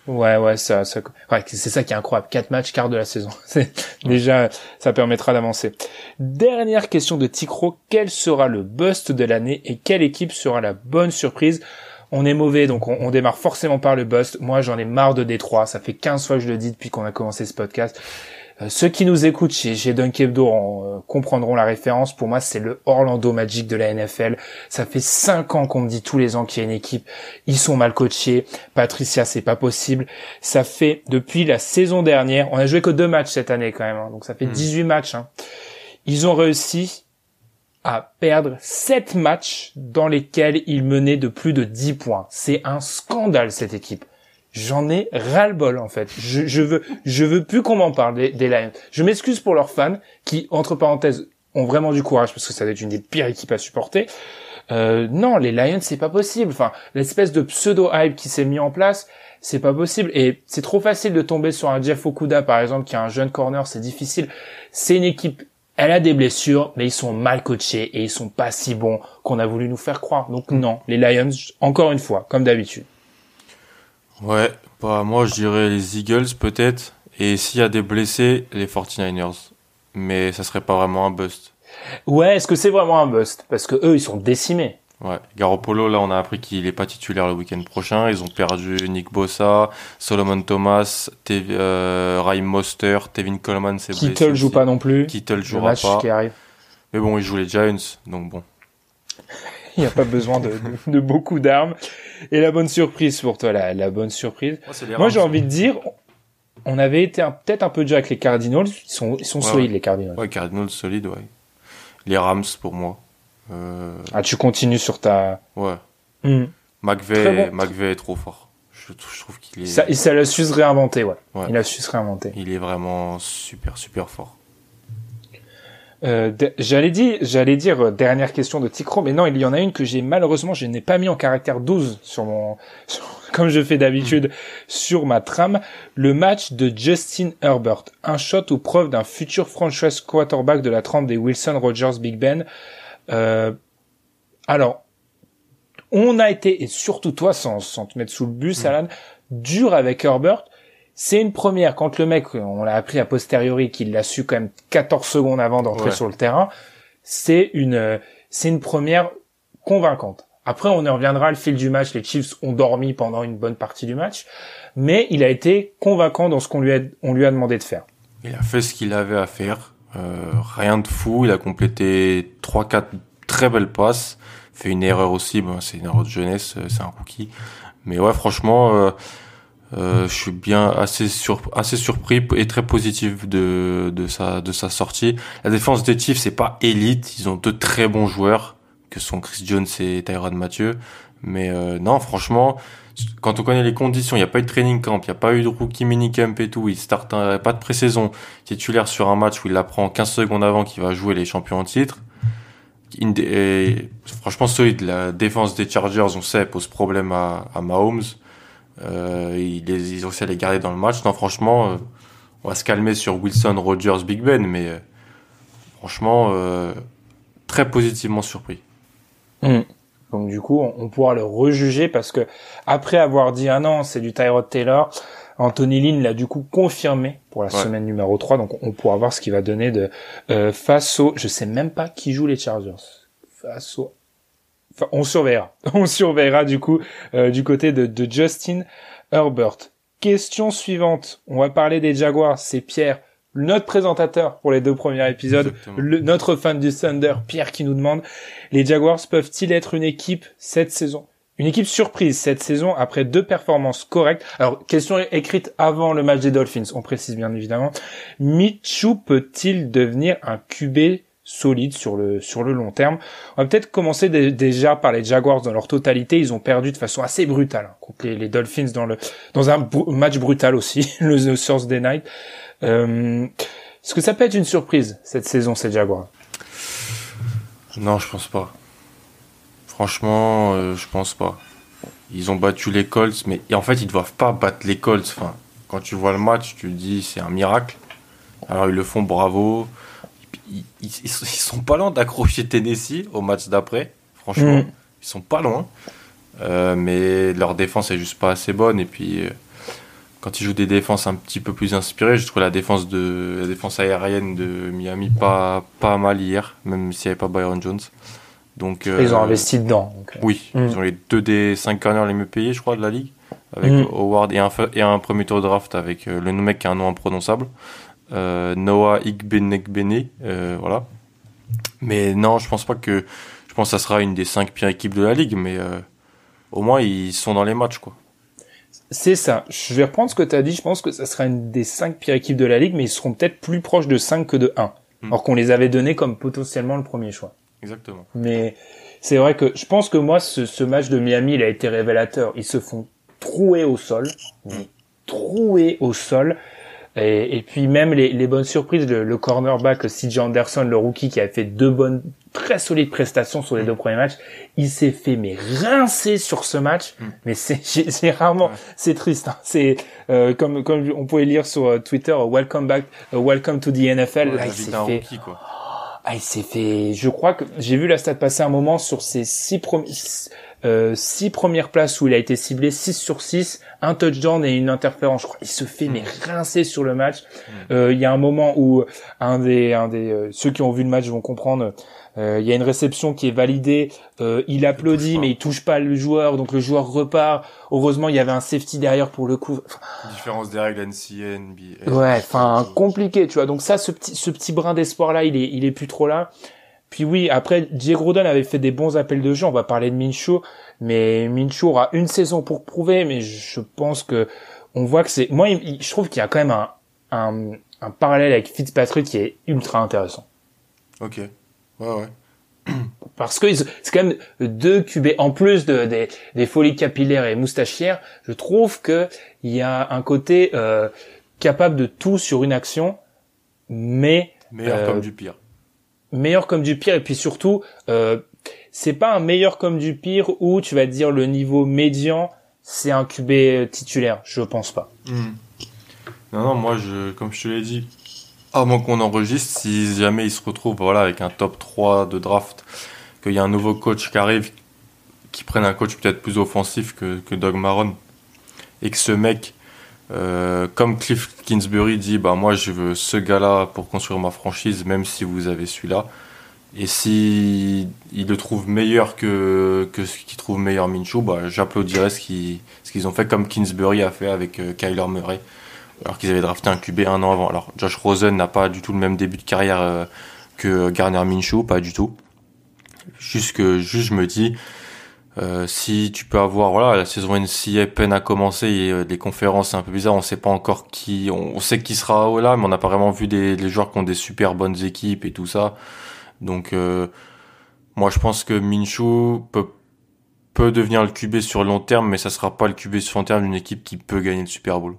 ouais. ouais, ça, ça, ouais, c'est ça qui est incroyable. Quatre matchs, quart de la saison. Déjà, ça permettra d'avancer. Dernière question de Ticro. Quel sera le bust de l'année et quelle équipe sera la bonne surprise? On est mauvais, donc on, démarre forcément par le bust. Moi, j'en ai marre de Détroit. Ça fait 15 fois que je le dis depuis qu'on a commencé ce podcast. Euh, ceux qui nous écoutent chez, chez Dunkebdo euh, comprendront la référence. Pour moi, c'est le Orlando Magic de la NFL. Ça fait 5 ans qu'on me dit tous les ans qu'il y a une équipe. Ils sont mal coachés. Patricia, c'est pas possible. Ça fait depuis la saison dernière. On a joué que deux matchs cette année quand même. Hein. donc ça fait 18 hmm. matchs. Hein. Ils ont réussi à perdre 7 matchs dans lesquels il menait de plus de 10 points. C'est un scandale cette équipe. J'en ai ras-le-bol en fait. Je, je, veux, je veux plus qu'on m'en parle des, des, Lions. Je m'excuse pour leurs fans qui, entre parenthèses, ont vraiment du courage parce que ça doit être une des pires équipes à supporter. Euh, non, les Lions, c'est pas possible. Enfin, l'espèce de pseudo hype qui s'est mis en place, c'est pas possible. Et c'est trop facile de tomber sur un Jeff Okuda, par exemple, qui a un jeune corner, c'est difficile. C'est une équipe elle a des blessures, mais ils sont mal coachés et ils sont pas si bons qu'on a voulu nous faire croire. Donc non, les Lions, encore une fois, comme d'habitude. Ouais, bah moi je dirais les Eagles peut-être, et s'il y a des blessés, les 49ers. Mais ça serait pas vraiment un bust. Ouais, est-ce que c'est vraiment un bust? Parce que eux, ils sont décimés. Ouais, Garoppolo, là, on a appris qu'il est pas titulaire le week-end prochain. Ils ont perdu Nick Bossa, Solomon Thomas, Tev euh, Raheem Moster, Tevin Coleman, c'est blessé. Kittle joue pas non plus. Kittle jouera pas. Qui arrive. Mais bon, il joue les Giants, donc bon. il n'y a pas besoin de, de, beaucoup d'armes. Et la bonne surprise pour toi, la, la bonne surprise. Moi, j'ai envie de dire, on avait été peut-être un peu déjà avec les Cardinals. Ils sont, ils sont solides, les Cardinals. Ouais, Cardinals solides, ouais. Les Rams, pour moi. Euh... Ah, tu continues sur ta. Ouais. Mmh. McVeigh, est trop fort. Je, trouve qu'il est. Ça, ça l'a su se réinventer, ouais. Il a su se réinventer. Il est vraiment super, super fort. Euh, j'allais dire, j'allais dire euh, dernière question de Ticro, mais non, il y en a une que j'ai malheureusement, je n'ai pas mis en caractère 12 sur mon, comme je fais d'habitude, sur ma trame. Le match de Justin Herbert, un shot ou preuve d'un futur franchise quarterback de la trempe des Wilson Rogers Big Ben. Euh, alors, on a été, et surtout toi, sans, sans te mettre sous le bus, mm. Alan, dur avec Herbert. C'est une première. Quand le mec, on l'a appris a posteriori qu'il l'a su quand même 14 secondes avant d'entrer sur le terrain, c'est une, c'est une première convaincante. Après, on y reviendra, le fil du match, les Chiefs ont dormi pendant une bonne partie du match, mais il a été convaincant dans ce qu'on lui a, on lui a demandé de faire. Il a fait ce qu'il avait à faire. Rien de fou. Il a complété 3-4 très belles passes. Fait une erreur aussi. c'est une erreur de jeunesse. C'est un rookie. Mais ouais, franchement, euh, je suis bien assez assez surpris et très positif de de sa de sa sortie. La défense des Chiefs c'est pas élite, ils ont deux très bons joueurs que sont Chris Jones et Tyrod Mathieu, mais euh, non franchement quand on connaît les conditions, il n'y a pas eu de training camp, il n'y a pas eu de rookie minicamp et tout, il start pas de pré-saison titulaire sur un match où il apprend 15 secondes avant qu'il va jouer les champions en titre. Et, franchement solide, la défense des Chargers on sait pose problème à, Mahomes. Euh, ils, ont aussi à les garder dans le match. Non, franchement, euh, on va se calmer sur Wilson, Rogers, Big Ben, mais euh, franchement, euh, très positivement surpris. Hmm. Donc du coup, on, pourra le rejuger parce que après avoir dit ah non, c'est du Tyrod Taylor, Anthony Lynn l'a du coup confirmé pour la semaine numéro 3, donc on pourra voir ce qu'il va donner de face au je sais même pas qui joue les Chargers. Face au on surveillera. On surveillera du coup euh, du côté de, Justin Herbert. Question suivante. On va parler des Jaguars. C'est Pierre, notre présentateur pour les deux premiers épisodes, notre fan du Thunder, Pierre, qui nous demande les Jaguars peuvent-ils être une équipe cette saison? Une équipe surprise cette saison après deux performances correctes. Alors, question écrite avant le match des Dolphins, on précise bien évidemment. Michu peut-il devenir un QB solide sur le sur le long terme. On va peut-être commencer déjà par les Jaguars dans leur totalité. Ils ont perdu de façon assez brutale hein, contre les, Dolphins dans le dans un match brutal aussi, le The Thursday Night. Euh, Est-ce que ça peut être une surprise cette saison ces Jaguars? Non, je pense pas. Franchement, euh, je pense pas. Ils ont battu les Colts, mais en fait ils doivent pas battre les Colts. Enfin, quand tu vois le match, tu te dis c'est un miracle. Alors ils le font, bravo ils, sont pas loin d'accrocher Tennessee au match d'après. Franchement, mm. ils sont pas loin. Euh, mais leur défense est juste pas assez bonne. Et puis, euh, quand ils jouent des défenses un petit peu plus inspirées, je trouve la défense de la défense aérienne de Miami pas pas mal hier, même s'il n'y avait pas Byron Jones. Donc, ils ont euh, investi dedans. Oui, mm. ils ont les deux des cinq corners les mieux payés, je crois, de la ligue, avec mm. Howard et un, et un premier tour de draft avec le mec qui a un nom imprononçable. Euh, Noah Igbenekbene, euh, voilà. Mais non, je pense pas que. Je pense que ça sera une des cinq pires équipes de la ligue, mais euh, au moins ils sont dans les matchs, quoi. C'est ça. Je vais reprendre ce que tu as dit. Je pense que ça sera une des cinq pires équipes de la ligue, mais ils seront peut-être plus proches de 5 que de 1. Hmm. Alors qu'on les avait donnés comme potentiellement le premier choix. Exactement. Mais c'est vrai que je pense que moi, ce, ce, match de Miami, il a été révélateur. Ils se font trouer au sol. Hmm. Trouer au sol. Et, et, puis même les, les bonnes surprises, le, le, cornerback CJ Anderson, le rookie qui a fait deux bonnes, très solides prestations sur les deux premiers matchs, il s'est fait mais rincer sur ce match. Mm. Mais c'est, rarement, c'est triste. Hein. C'est euh, comme comme on pouvait lire sur euh, Twitter, Welcome back, uh, Welcome to the NFL. Là, il s'est fait. Rookie, quoi. Ah, il s'est fait. Je crois que j'ai vu la stat passer un moment sur ses six premiers euh, six premières places où il a été ciblé, 6 sur 6, un touchdown et une interférence. Je crois il se fait mais mm. rincer sur le match. Mm. Euh, il y a un moment où un des, un des euh, ceux qui ont vu le match vont comprendre. Euh, il y a une réception qui est validée, il applaudit mais il touche pas le joueur, donc le joueur repart. Heureusement, il y avait un safety derrière pour le coup. Différence des règles NCA, NBA. Ouais, enfin compliqué, tu vois. Donc ça, ce petit, ce petit brin d'espoir là, il est, il est plus trop là. Puis oui, après, Diego Rodon avait fait des bons appels de jeu. On va parler de Minshew, mais Minshew aura une saison pour prouver. Mais je pense que on voit que c'est. Moi, je trouve qu'il y a quand même un, un, un, parallèle avec Fitzpatrick qui est ultra intéressant. Ok. Ouais, ouais. Parce que c'est quand même deux QB en plus de, des, des folies capillaires et moustachières. Je trouve que il y a un côté euh, capable de tout sur une action, mais meilleur comme euh, du pire meilleur comme du pire et puis surtout euh, c'est pas un meilleur comme du pire où tu vas dire le niveau médian c'est un QB titulaire je pense pas hmm. non non moi je comme je te l'ai dit avant qu'on enregistre si jamais il se retrouve voilà avec un top 3 de draft qu'il y a un nouveau coach qui arrive qui prenne un coach peut-être plus offensif que, que Doug Maron et que ce mec euh, comme Cliff Kingsbury dit, bah moi je veux ce gars-là pour construire ma franchise, même si vous avez celui-là. Et si il le trouve meilleur que, que ce qu'il trouve meilleur Minshew, bah, j'applaudirais ce qu'ils ont fait comme Kingsbury a fait avec euh, Kyler Murray, alors qu'ils avaient drafté un QB un an avant. Alors Josh Rosen n'a pas du tout le même début de carrière euh, que Garner Minshew, pas du tout. Juste que juste je me dis euh, si tu peux avoir voilà la saison NCA peine à commencer et euh, les conférences c'est un peu bizarre on sait pas encore qui on, sait qui sera là mais on n'a pas vraiment vu des, des joueurs qui ont des super bonnes équipes et tout ça. Donc euh, moi je pense que Minshew peut peut devenir le QB sur long terme mais ça sera pas le QB sur long terme d'une équipe qui peut gagner le Super Bowl.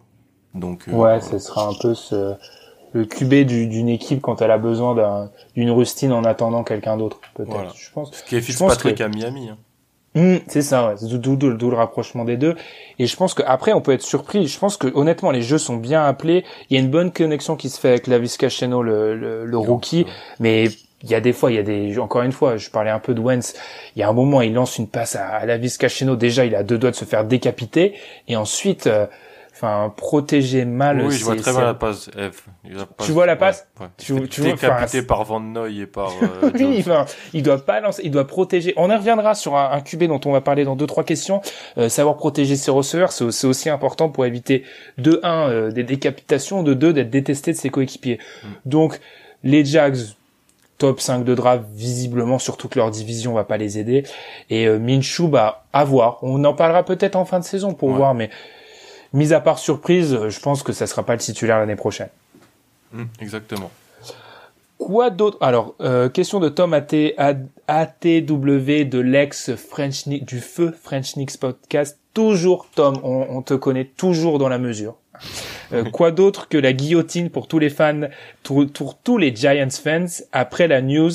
Donc ouais ce sera un peu ce le QB d'une équipe quand elle a besoin d'une rustine en attendant quelqu'un d'autre peut-être. Je pense ce qui est Fitzpatrick à Miami hein. Mmh, c'est ça, ouais. d'où le rapprochement des deux. Et je pense qu'après, on peut être surpris. Je pense que honnêtement, les jeux sont bien appelés. Il y a une bonne connexion qui se fait avec Lavis Cacheno, le, le, le rookie. Mais il y a des fois, il y a des, encore une fois, je parlais un peu de Wentz. Il y a un moment, il lance une passe à, à Lavis Cacheno. Déjà, il a deux doigts de se faire décapiter. Et ensuite, euh, enfin protéger mal. Oui, je vois très mal la passe F. tu vois la passe Tu, tu décapité par Van Noy et par. Euh, oui, enfin, il doit pas lancer, il doit protéger. On y reviendra sur un, un QB dont on va parler dans deux trois questions. Euh, savoir protéger ses receveurs, c'est aussi important pour éviter de un euh, des décapitations, de deux d'être détesté de ses coéquipiers. Mm. Donc les Jags top 5 de draft visiblement surtout que leur division va pas les aider et euh, Minshew bah à voir on en parlera peut-être en fin de saison pour voir mais Mis à part surprise, je pense que ça sera pas le titulaire l'année prochaine. Mmh, exactement. Quoi d'autre? Alors, euh, question de Tom AT, ATW de l'ex French du feu French Nicks podcast. Toujours Tom, on, te connaît toujours dans la mesure. Euh, quoi d'autre que la guillotine pour tous les fans, pour, pour tous les Giants fans après la news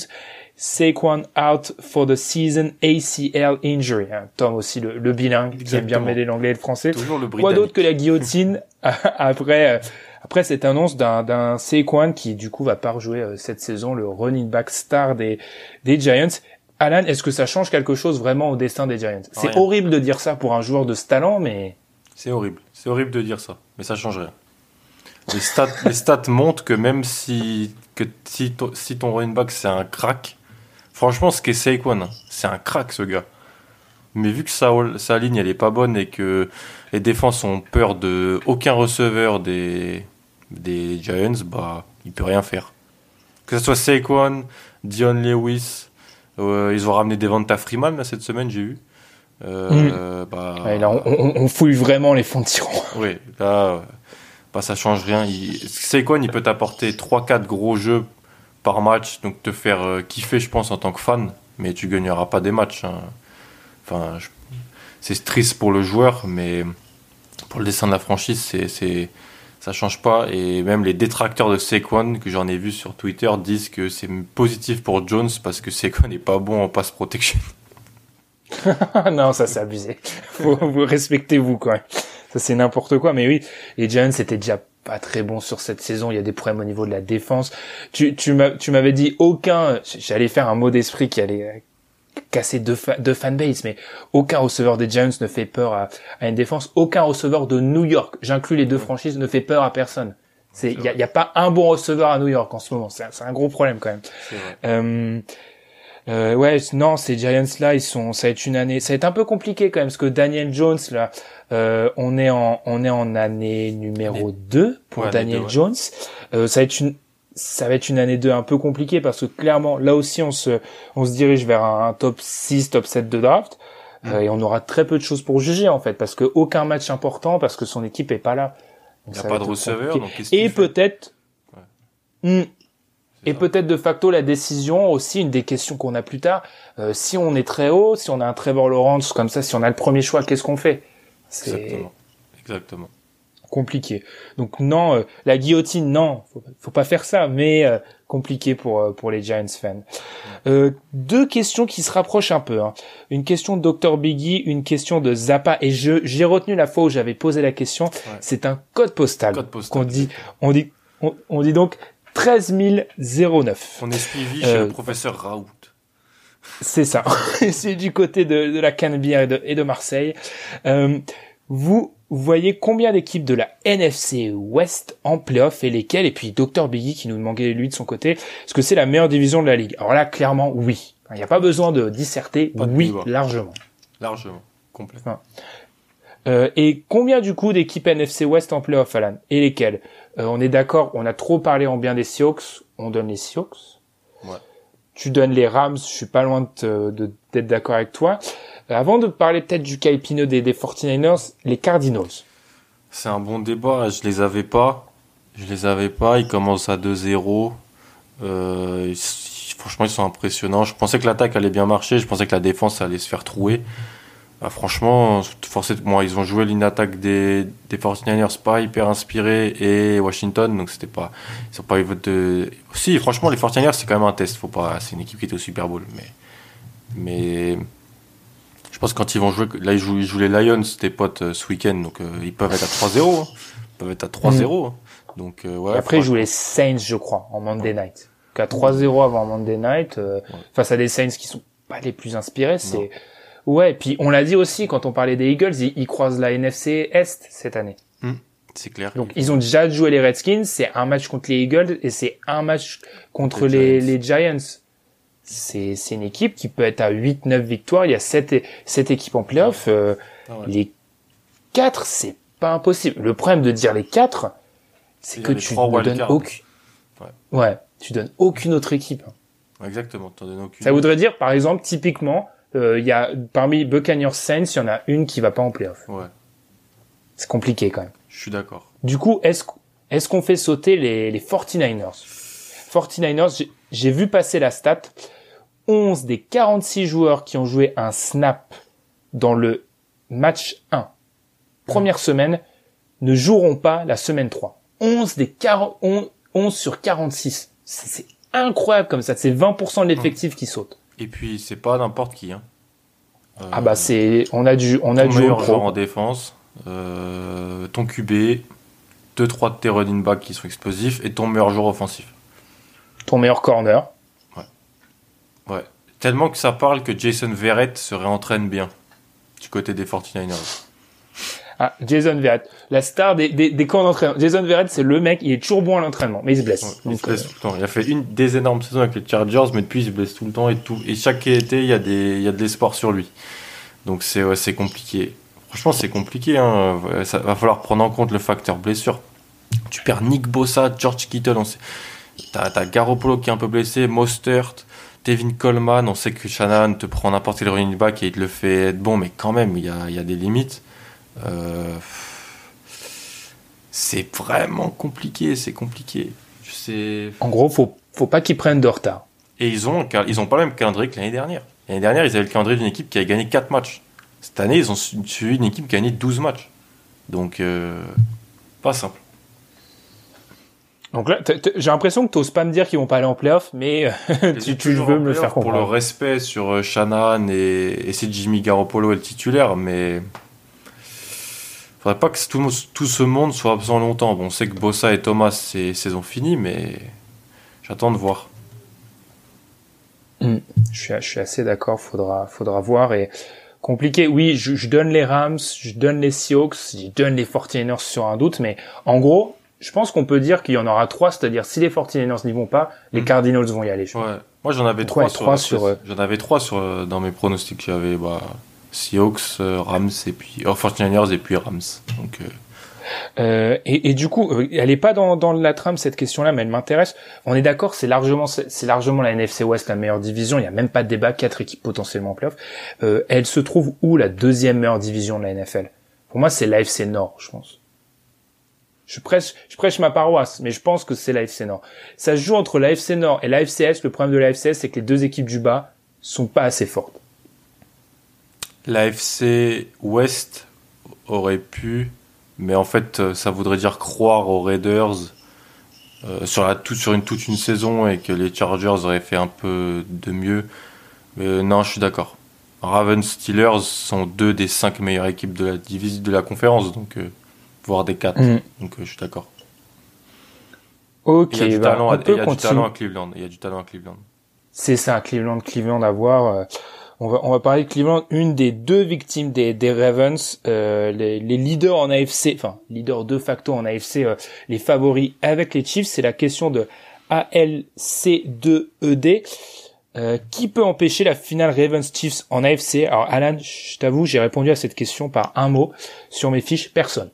Saquon out for the season ACL injury. Hein, Tom aussi le, le bilingue qui aime bien mêler l'anglais et le français. Quoi d'autre que la guillotine après euh, après cette annonce d'un d'un Saquon qui du coup va pas rejouer euh, cette saison le running back star des des Giants. Alan, est-ce que ça change quelque chose vraiment au destin des Giants? C'est horrible de dire ça pour un joueur de ce talent, mais c'est horrible. C'est horrible de dire ça, mais ça change rien. Les stats, les stats montrent que même si que si, si ton running back c'est un crack, Franchement, ce qu'est Saquon, c'est un crack ce gars. Mais vu que sa, sa ligne elle est pas bonne et que les défenses ont peur de aucun receveur des, des Giants, bah il peut rien faire. Que ce soit Saquon, Dion Lewis, euh, ils ont ramené Devonta Freeman là, cette semaine, j'ai vu. Euh, mm. bah, on, fouille vraiment les fonds de. Oui, là, bah, ça change rien. Il, Saquon, il peut t'apporter 3-4 gros jeux par match, donc te faire euh, kiffer, je pense, en tant que fan, mais tu gagneras pas des matchs. Hein. Enfin, c'est triste pour le joueur, mais pour le dessin de la franchise, c'est, c'est, ça change pas. Et même les détracteurs de Saquon, que j'en ai vu sur Twitter, disent que c'est positif pour Jones parce que Saquon n'est pas bon en pass protection. non, ça c'est abusé. vous respectez-vous quoi. Ça c'est n'importe quoi. Mais oui, et Jones c'était déjà pas très bon sur cette saison. Il y a des problèmes au niveau de la défense. Tu, tu m'avais dit aucun, j'allais faire un mot d'esprit qui allait euh, casser deux, deux fanbase, mais aucun receveur des Giants ne fait peur à, à une défense. Aucun receveur de New York, j'inclus les deux franchises, ne fait peur à personne. C'est, il y a, y a, pas un bon receveur à New York en ce moment. C'est un, gros problème quand même. Euh, ouais, non, ces Giants là, ils sont, ça va être une année, ça va être un peu compliqué quand même, parce que Daniel Jones là, euh, on est en, on est en année numéro 2 pour Daniel Jones. Euh, ça va être une, ça va être une année 2 un peu compliquée parce que clairement, là aussi, on se, on se dirige vers un, top 6, top 7 de draft. Mm. Euh, et on aura très peu de choses pour juger en fait, parce que aucun match important, parce que son équipe est pas là. Il n'y a pas de receveur. Donc et peut-être, hmm. Et peut-être de facto la décision aussi, une des questions qu'on a plus tard, euh, si on est très haut, si on a un Trevor Lawrence comme ça, si on a le premier choix, qu'est-ce qu'on fait? Exactement. Exactement. Compliqué. Donc non, euh, la guillotine, non, faut, faut pas faire ça, mais euh, compliqué pour pour les Giants fans. deux questions qui se rapprochent un peu. Hein. Une question de Dr Biggie, une question de Zappa, et je j'ai retenu la fois où j'avais posé la question. C'est un code postal, code postal qu'on dit. On dit on dit donc 13 009. On est suivi chez le euh, professeur Raoult. C'est ça. c'est du côté de, de la Canebière et de, et de Marseille. Euh, vous voyez combien d'équipes de la NFC West en playoff et lesquelles Et puis Dr Biggie qui nous demandait lui de son côté, est-ce que c'est la meilleure division de la ligue? Alors là, clairement, oui. Il n'y a pas besoin de disserter. oui, largement. Largement, complètement. Euh, et combien du coup d'équipes NFC West en playoff, Alan? Et lesquelles? Euh, On est d'accord, on a trop parlé en bien des Seahawks, on donne les Seahawks. Ouais. Tu donnes les Rams, je suis pas loin de, de- d'être d'accord avec toi. Euh, avant de parler peut-être du Caipino des, des 49ers, les Cardinals. C'est un bon débat. Je les avais pas. Je les avais pas. Ils commencent à 2-0. Euh, ils- franchement, ils sont impressionnants. Je pensais que l'attaque allait bien marcher. Je pensais que la défense allait se faire trouer. Bah, franchement, forcément, ils ont joué une attaque des, des 49ers pas hyper inspirée et Washington, donc c'était pas, ils ont pas eu de. Si, franchement, les 49ers c'est quand même un test. Faut pas, c'est une équipe qui était au Super Bowl, mais, mais je pense que quand ils vont jouer, là ils jouent, ils jouent les Lions, tes potes euh, ce week-end, donc euh, ils peuvent être à 3-0, hein. ils peuvent être à 3-0. hein. Donc euh, ouais. Après, ils jouent les Saints, je crois, en Monday Night. Donc à 3-0 avant Monday Night, euh, face à des Saints qui sont pas les plus inspirés, c'est... Ouais, et puis on l'a dit aussi quand on parlait des Eagles, ils, ils croisent la NFC Est cette année. c'est clair. Donc ils ont déjà joué les Redskins, c'est un match contre les Eagles et c'est un match contre Les les, les Giants. C'est c'est une équipe qui peut être à 8-9 victoires, il y a 7, sept équipes en playoff. euh, Ah ouais. Les 4, c'est pas impossible. Le problème de dire les 4, c'est que tu ne donnes aucune... Ouais. Ouais, tu donnes aucune autre équipe. Exactement. T'en donnes aucune. Ça voudrait dire, par exemple, typiquement, il y a parmi Buccaneers Saints, il y en a une qui va pas en playoff. Ouais. C'est compliqué quand même. Je suis d'accord. Du coup, est-ce est-ce qu'on fait sauter les, les 49ers 49ers, j'ai- vu passer la stat. 11 des 46 joueurs qui ont joué un snap dans le match 1, première semaine, ne joueront pas la semaine 3. 11 des 40, 11, 11 sur 46. C'est c'est incroyable comme ça. C'est 20% de l'effectif qui saute. Et puis c'est pas n'importe qui. Hein. Euh, Ah bah c'est, on a du, on a ton du meilleur joueur en défense, euh, ton QB, 2-3 de tes running backs qui sont explosifs et ton meilleur joueur offensif. ton meilleur corner. Ouais. Tellement que ça parle que Jason Verrett se réentraîne bien du côté des 49ers. Ah, Jason Verrett, la star des, des, des camps d'entraînement. Jason Verrett, c'est le mec, il est toujours bon à l'entraînement, mais il se blesse. Ouais, il Donc, se blesse euh, tout le temps. Il a fait une des énormes saisons avec les Chargers, mais depuis il se blesse tout le temps et tout. Et chaque été, il y a des, il y a de l'espoir sur lui. Donc c'est, ouais, c'est compliqué. Franchement, c'est compliqué. Hein. Ça va falloir prendre en compte le facteur blessure. Tu perds Nick Bossa, George Kittle, on sait. T'as, t'as Garoppolo qui est un peu blessé, Mostert, Devin Coleman. On sait que Shannon te prend n'importe quel running back et il te le fait être bon, mais quand même, il y a, il y a des limites. Euh, c'est vraiment compliqué, c'est compliqué. Sais. en gros, faut, faut pas qu'ils prennent de retard. Et ils ont, ils ont pas le même calendrier que l'année dernière. L'année dernière, ils avaient le calendrier d'une équipe qui avait gagné 4 matchs. Cette année, ils ont su- suivi une équipe qui a gagné 12 matchs. Donc, euh, pas simple. Donc là, j'ai l'impression que t'oses pas me dire qu'ils vont pas aller en playoff, mais euh, tu, tu veux me le faire Pour le comprendre. respect sur Shannon et, et c'est Jimmy Garoppolo est le titulaire, mais faudrait pas que tout, ce monde soit absent longtemps. Bon, on sait que Bossa et Thomas, c'est saison finie, mais j'attends de voir. Je suis, je suis assez d'accord, faudra, faudra voir et compliqué. Oui, je, je donne les Rams, je donne les Seahawks, je donne les 49ers sur un doute, mais en gros, je pense qu'on peut dire qu'il y en aura trois, c'est-à-dire si les 49ers n'y vont pas, les Mm. Cardinals vont y aller. je. Ouais. Moi, j'en avais Pourquoi trois, sur, sur, euh, J'en avais trois sur, euh, dans mes pronostics. J'avais bah, Seahawks, euh, Rams et puis oh, 49ers et puis Rams. Donc, euh, Euh, et, et du coup, euh, elle est pas dans, dans la trame cette question-là, mais elle m'intéresse. On est d'accord, c'est largement c'est largement la NFC West la meilleure division. Il y a même pas de débat, quatre équipes potentiellement en playoff. Euh, elle se trouve où la deuxième meilleure division de la NFL Pour moi, c'est l'AFC Nord, je pense. Je prêche, je prêche ma paroisse, mais je pense que c'est l'AFC Nord. Ça se joue entre l'AFC Nord et l'AFC Est. Le problème de l'AFC Est, c'est que les deux équipes du bas sont pas assez fortes. l'AFC West aurait pu, mais en fait, euh, ça voudrait dire croire aux Raiders euh, sur, la, tout, sur une, toute une saison et que les Chargers auraient fait un peu de mieux. Mais euh, non, je suis d'accord. Ravens Steelers sont deux des cinq meilleures équipes de la division de la conférence, donc euh, voire des quatre. Mhm. Donc euh, je suis d'accord. Ok, Il y a du bah, talent, on à, peut il y a du continuer. talent à Cleveland. Il y a du talent à Cleveland. C'est ça, Cleveland, Cleveland à voir. On va, on va parler de Cleveland, une des deux victimes des, des Ravens, euh, les, les leaders en AFC, enfin, leaders de facto en AFC, euh, les favoris avec les Chiefs, c'est la question de ALC2ED. Euh, qui peut empêcher la finale Ravens Chiefs en AFC Alors Alan, je t'avoue, j'ai répondu à cette question par un mot sur mes fiches. Personne.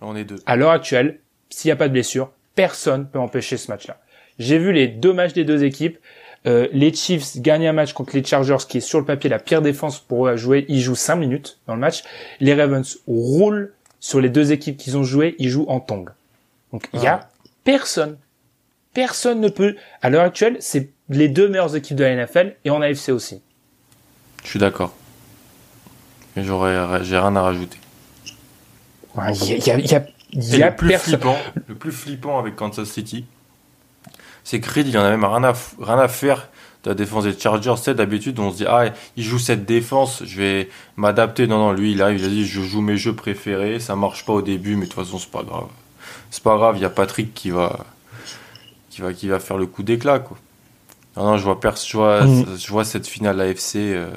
On est deux. À l'heure actuelle, s'il n'y a pas de blessure, personne peut empêcher ce match-là. J'ai vu les deux matchs des deux équipes. Euh, les Chiefs gagnent un match contre les Chargers, qui est sur le papier la pire défense pour eux à jouer. Ils jouent 5 minutes dans le match. Les Ravens roulent sur les deux équipes qu'ils ont joué. Ils jouent en tong. Donc il y a personne. Personne ne peut. À l'heure actuelle, c'est les deux meilleures équipes de la NFL et en AFC aussi. Je suis d'accord. Mais j'aurais, j'ai rien à rajouter. Il y a, y a, y a, y a le plus personne. flippant, le plus flippant avec Kansas City, c'est que Reed, il en a même rien à, rien à faire de la défense des Chargers. C'est d'habitude, on se dit, ah, il joue cette défense, je vais m'adapter. Non, non, lui, il arrive, il a dit, je joue mes jeux préférés, ça marche pas au début, mais de toute façon, c'est pas grave. C'est pas grave, il y a Patrick qui va, qui va, qui va faire le coup d'éclat, quoi. Non, non, je vois, pers- je vois, Mm. je vois cette finale AFC. euh,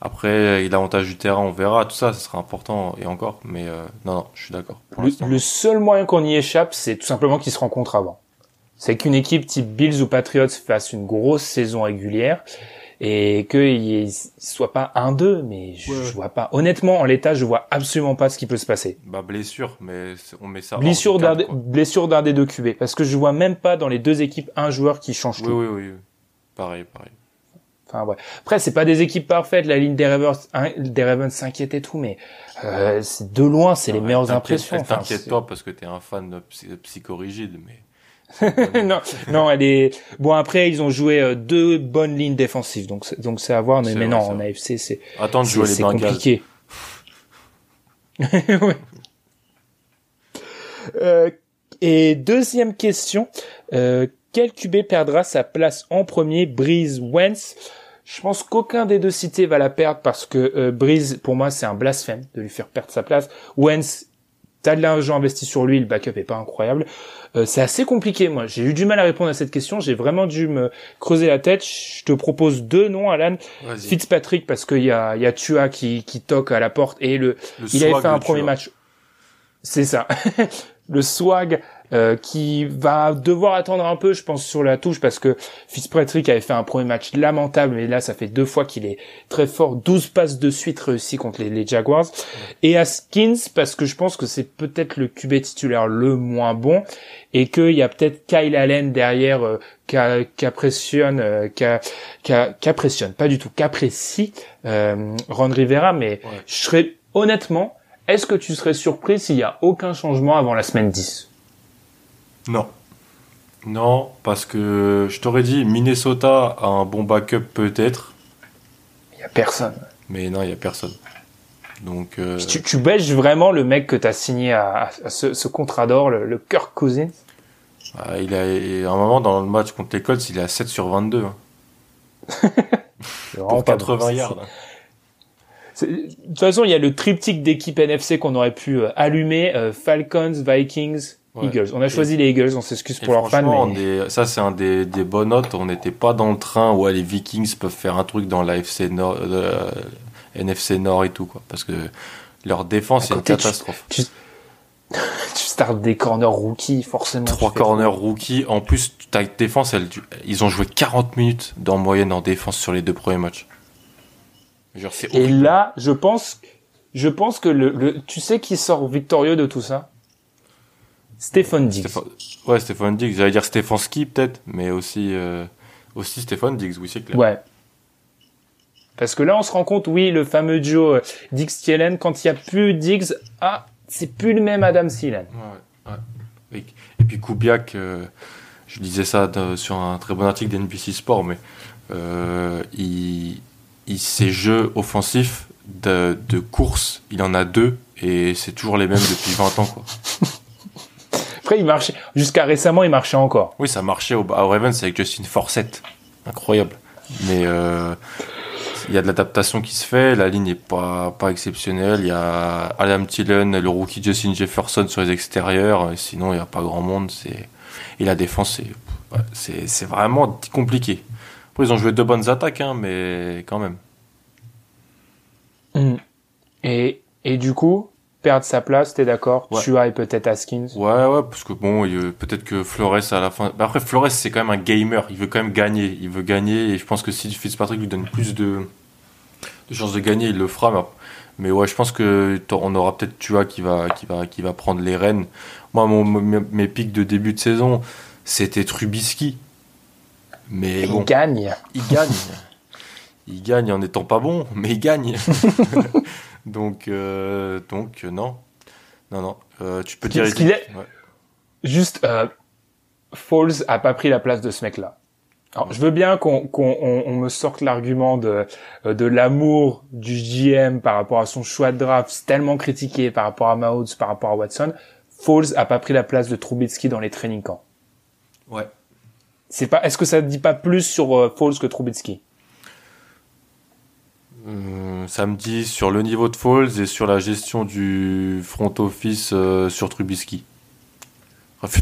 après, l'avantage du terrain, on verra, tout ça, ça sera important et encore. Mais euh, non, non, je suis d'accord. Pour Le, le seul moyen qu'on y échappe, c'est tout simplement qu'ils se rencontrent avant. C'est qu'une équipe type Bills ou Patriots fasse une grosse saison régulière et qu'il soit pas 1-2, mais je, Ouais. je vois pas. Honnêtement, en l'état, je vois absolument pas ce qui peut se passer. Bah blessure, mais on met ça. Blessure du d'un blessure d'un des deux QB. Parce que je vois même pas dans les deux équipes un joueur qui change Oui, tout. oui, oui, oui. Pareil, pareil. Enfin, ouais. Après, c'est pas des équipes parfaites. La ligne des Ravens, hein, des Ravens s'inquiète et tout, mais euh, de loin, c'est les meilleures t'inquiète- impressions. Enfin, T'inquiète-toi parce que t'es un fan de psy- psychorigide, mais. non, non, elle est. Bon, après, ils ont joué euh, deux bonnes lignes défensives, donc c'est- donc c'est à voir. Mais, C'est mais vrai, non, en. AFC, c'est Attends de c'est jouer les c'est compliqué. Ouais. Euh, et deuxième question, euh, quel QB perdra sa place en premier, Breeze Wentz? Je pense qu'aucun des deux cités va la perdre parce que euh, Breeze, pour moi, c'est un blasphème de lui faire perdre sa place. Wentz, t'as de l'argent investi sur lui, le backup est pas incroyable. Euh, c'est assez compliqué, moi. J'ai eu du mal à répondre à cette question. J'ai vraiment dû me creuser la tête. Je te propose deux noms, Alan. Fitzpatrick parce qu'il y a, il y a Tua qui, qui toque à la porte et le, Le il avait fait un premier match. C'est ça. le swag euh, qui va devoir attendre un peu, je pense, sur la touche parce que Fitzpatrick avait fait un premier match lamentable, mais là, ça fait deux fois qu'il est très fort. 12 passes de suite réussies contre les, les Jaguars. Et Haskins parce que je pense que c'est peut-être le QB titulaire le moins bon et qu'il y a peut-être Kyle Allen derrière euh, qu'a- qu'apprécionne, euh, qu'a- qu'a- qu'apprécionne, pas du tout, qu'apprécie euh, Ron Rivera, mais Ouais. je serais honnêtement, est-ce que tu serais surpris s'il y a aucun changement avant la semaine 10 Non. Non, parce que je t'aurais dit Minnesota a un bon backup peut-être, Il y a personne. mais non, il y a personne. Donc euh, Tu, tu bêches vraiment le mec que t'as signé à, à ce, ce contrat d'or, le, le Kirk Cousins? Ah, il a à un moment dans le match contre les Colts, il est à 7 sur 22 hein, pour pas 80 bon. yards. hein. De toute façon, il y a le triptyque d'équipes NFC qu'on aurait pu euh, allumer euh, Falcons, Vikings, Ouais. Eagles. On a choisi les Eagles, on s'excuse pour leurs fans, mais des- ça c'est un des, des bonnes notes. On n'était pas dans le train où ouais, les Vikings peuvent faire un truc dans l'AFC Nord, euh, NFC Nord et tout quoi, parce que leur défense c'est une côté, tu- catastrophe. tu startes des corners rookies, forcément. Trois corners rookies. En plus, ta défense, elle, ils ont joué 40 minutes en moyenne en défense sur les deux premiers matchs. Genre, Et là, je pense, je pense que le, le, tu sais qui sort victorieux de tout ça? Stéphane Diggs. Stéphane- Ouais, Stéphane Diggs. J'allais dire Stéphane Ski peut-être, mais aussi, euh, aussi Stéphane Diggs, oui, c'est clair. Ouais. Parce que là, on se rend compte, oui, le fameux duo euh, Diggs-Thielen, quand il y a plus Diggs, ah, c'est plus le même Adam Thielen. Ouais, ouais. Et, et puis Kubiak, euh, je disais ça de- sur un très bon article d'NBC Sport, mais euh, il, il, ses jeux offensifs de, de course, il en a deux, et c'est toujours les mêmes depuis 20 ans. Quoi. Après, il marchait, jusqu'à récemment, il marchait encore. Oui, ça marchait au, au Ravens avec Justin Forsett. Incroyable. Mais euh, il y a de l'adaptation qui se fait, la ligne n'est pas, pas exceptionnelle. Il y a Adam Thielen, le rookie Justin Jefferson sur les extérieurs. Sinon, il n'y a pas grand monde. C'est... Et la défense, c'est, c'est, c'est vraiment compliqué. Après, ils ont joué deux bonnes attaques, hein, mais quand même. Et, et du coup, perdre sa place, t'es d'accord Ouais. Tua et peut-être Haskins. Ouais, ouais, parce que bon, il- peut-être que Flores à la fin. Bah après, Flores c'est quand même un gamer. Il veut quand même gagner. Il veut gagner et je pense que si Fitzpatrick lui donne plus de, de chances de gagner, il le fera. Mais, mais ouais, je pense que on aura peut-être Tua qui va, qui va, qui va prendre les rênes. Moi, mon, mes, pics de début de saison, c'était Trubisky. Mais bon, Il gagne. il gagne. il gagne en n'étant pas bon, mais il gagne. donc, euh, donc euh, non, non, non. Euh, tu peux dire. ce qu'il est- Ouais. Juste, euh, Foles a pas pris la place de ce mec-là. Alors, je veux bien qu'on qu'on on, on me sorte l'argument de euh, de l'amour du GM par rapport à son choix de draft, tellement critiqué par rapport à Mahomes, par rapport à Watson. Foles a pas pris la place de Trubisky dans les training camps. Ouais. C'est pas. Est-ce que ça dit pas plus sur euh, Foles que Trubisky? Samedi sur le niveau de Falls et sur la gestion du front office euh, sur Trubisky.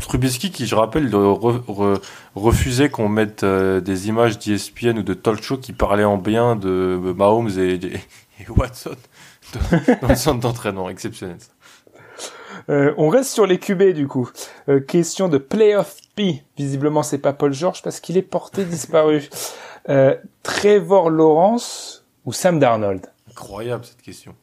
Trubisky qui, je rappelle, re- re- refusait qu'on mette euh, des images d'ESPN ou de talk show qui parlaient en bien de Mahomes et, Watson dans, le centre d'entraînement. Exceptionnel. Euh, on reste sur les QB du coup. Euh, question de Playoff P. Visiblement c'est pas Paul George parce qu'il est porté disparu. Euh, Trevor Lawrence ou Sam Darnold Incroyable cette question.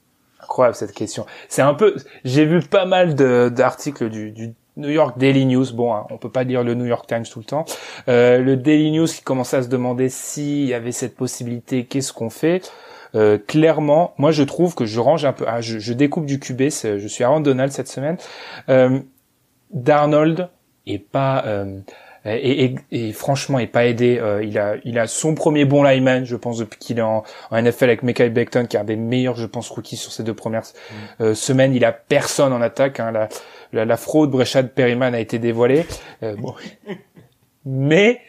Incroyable cette question. C'est un peu. J'ai vu pas mal de- d'articles du, du New York Daily News. Bon, hein, on peut pas lire le New York Times tout le temps. Euh, le Daily News qui commençait à se demander s'il y avait cette possibilité, qu'est-ce qu'on fait? Euh, Clairement, moi je trouve que je range un peu. Ah, je, je découpe du QB. Je suis Aaron Donald cette semaine. Euh, Darnold est pas. Euh, et, et- et franchement, est pas aidé. Euh, il a, il a son premier bon lineman, je pense, depuis qu'il est en, en NFL avec Mekhi Becton, qui est un des meilleurs, je pense, rookies sur ces deux premières euh, semaines. Il a personne en attaque. Hein. La, la, la fraude Breshad Perryman a été dévoilée. Euh, bon. Mais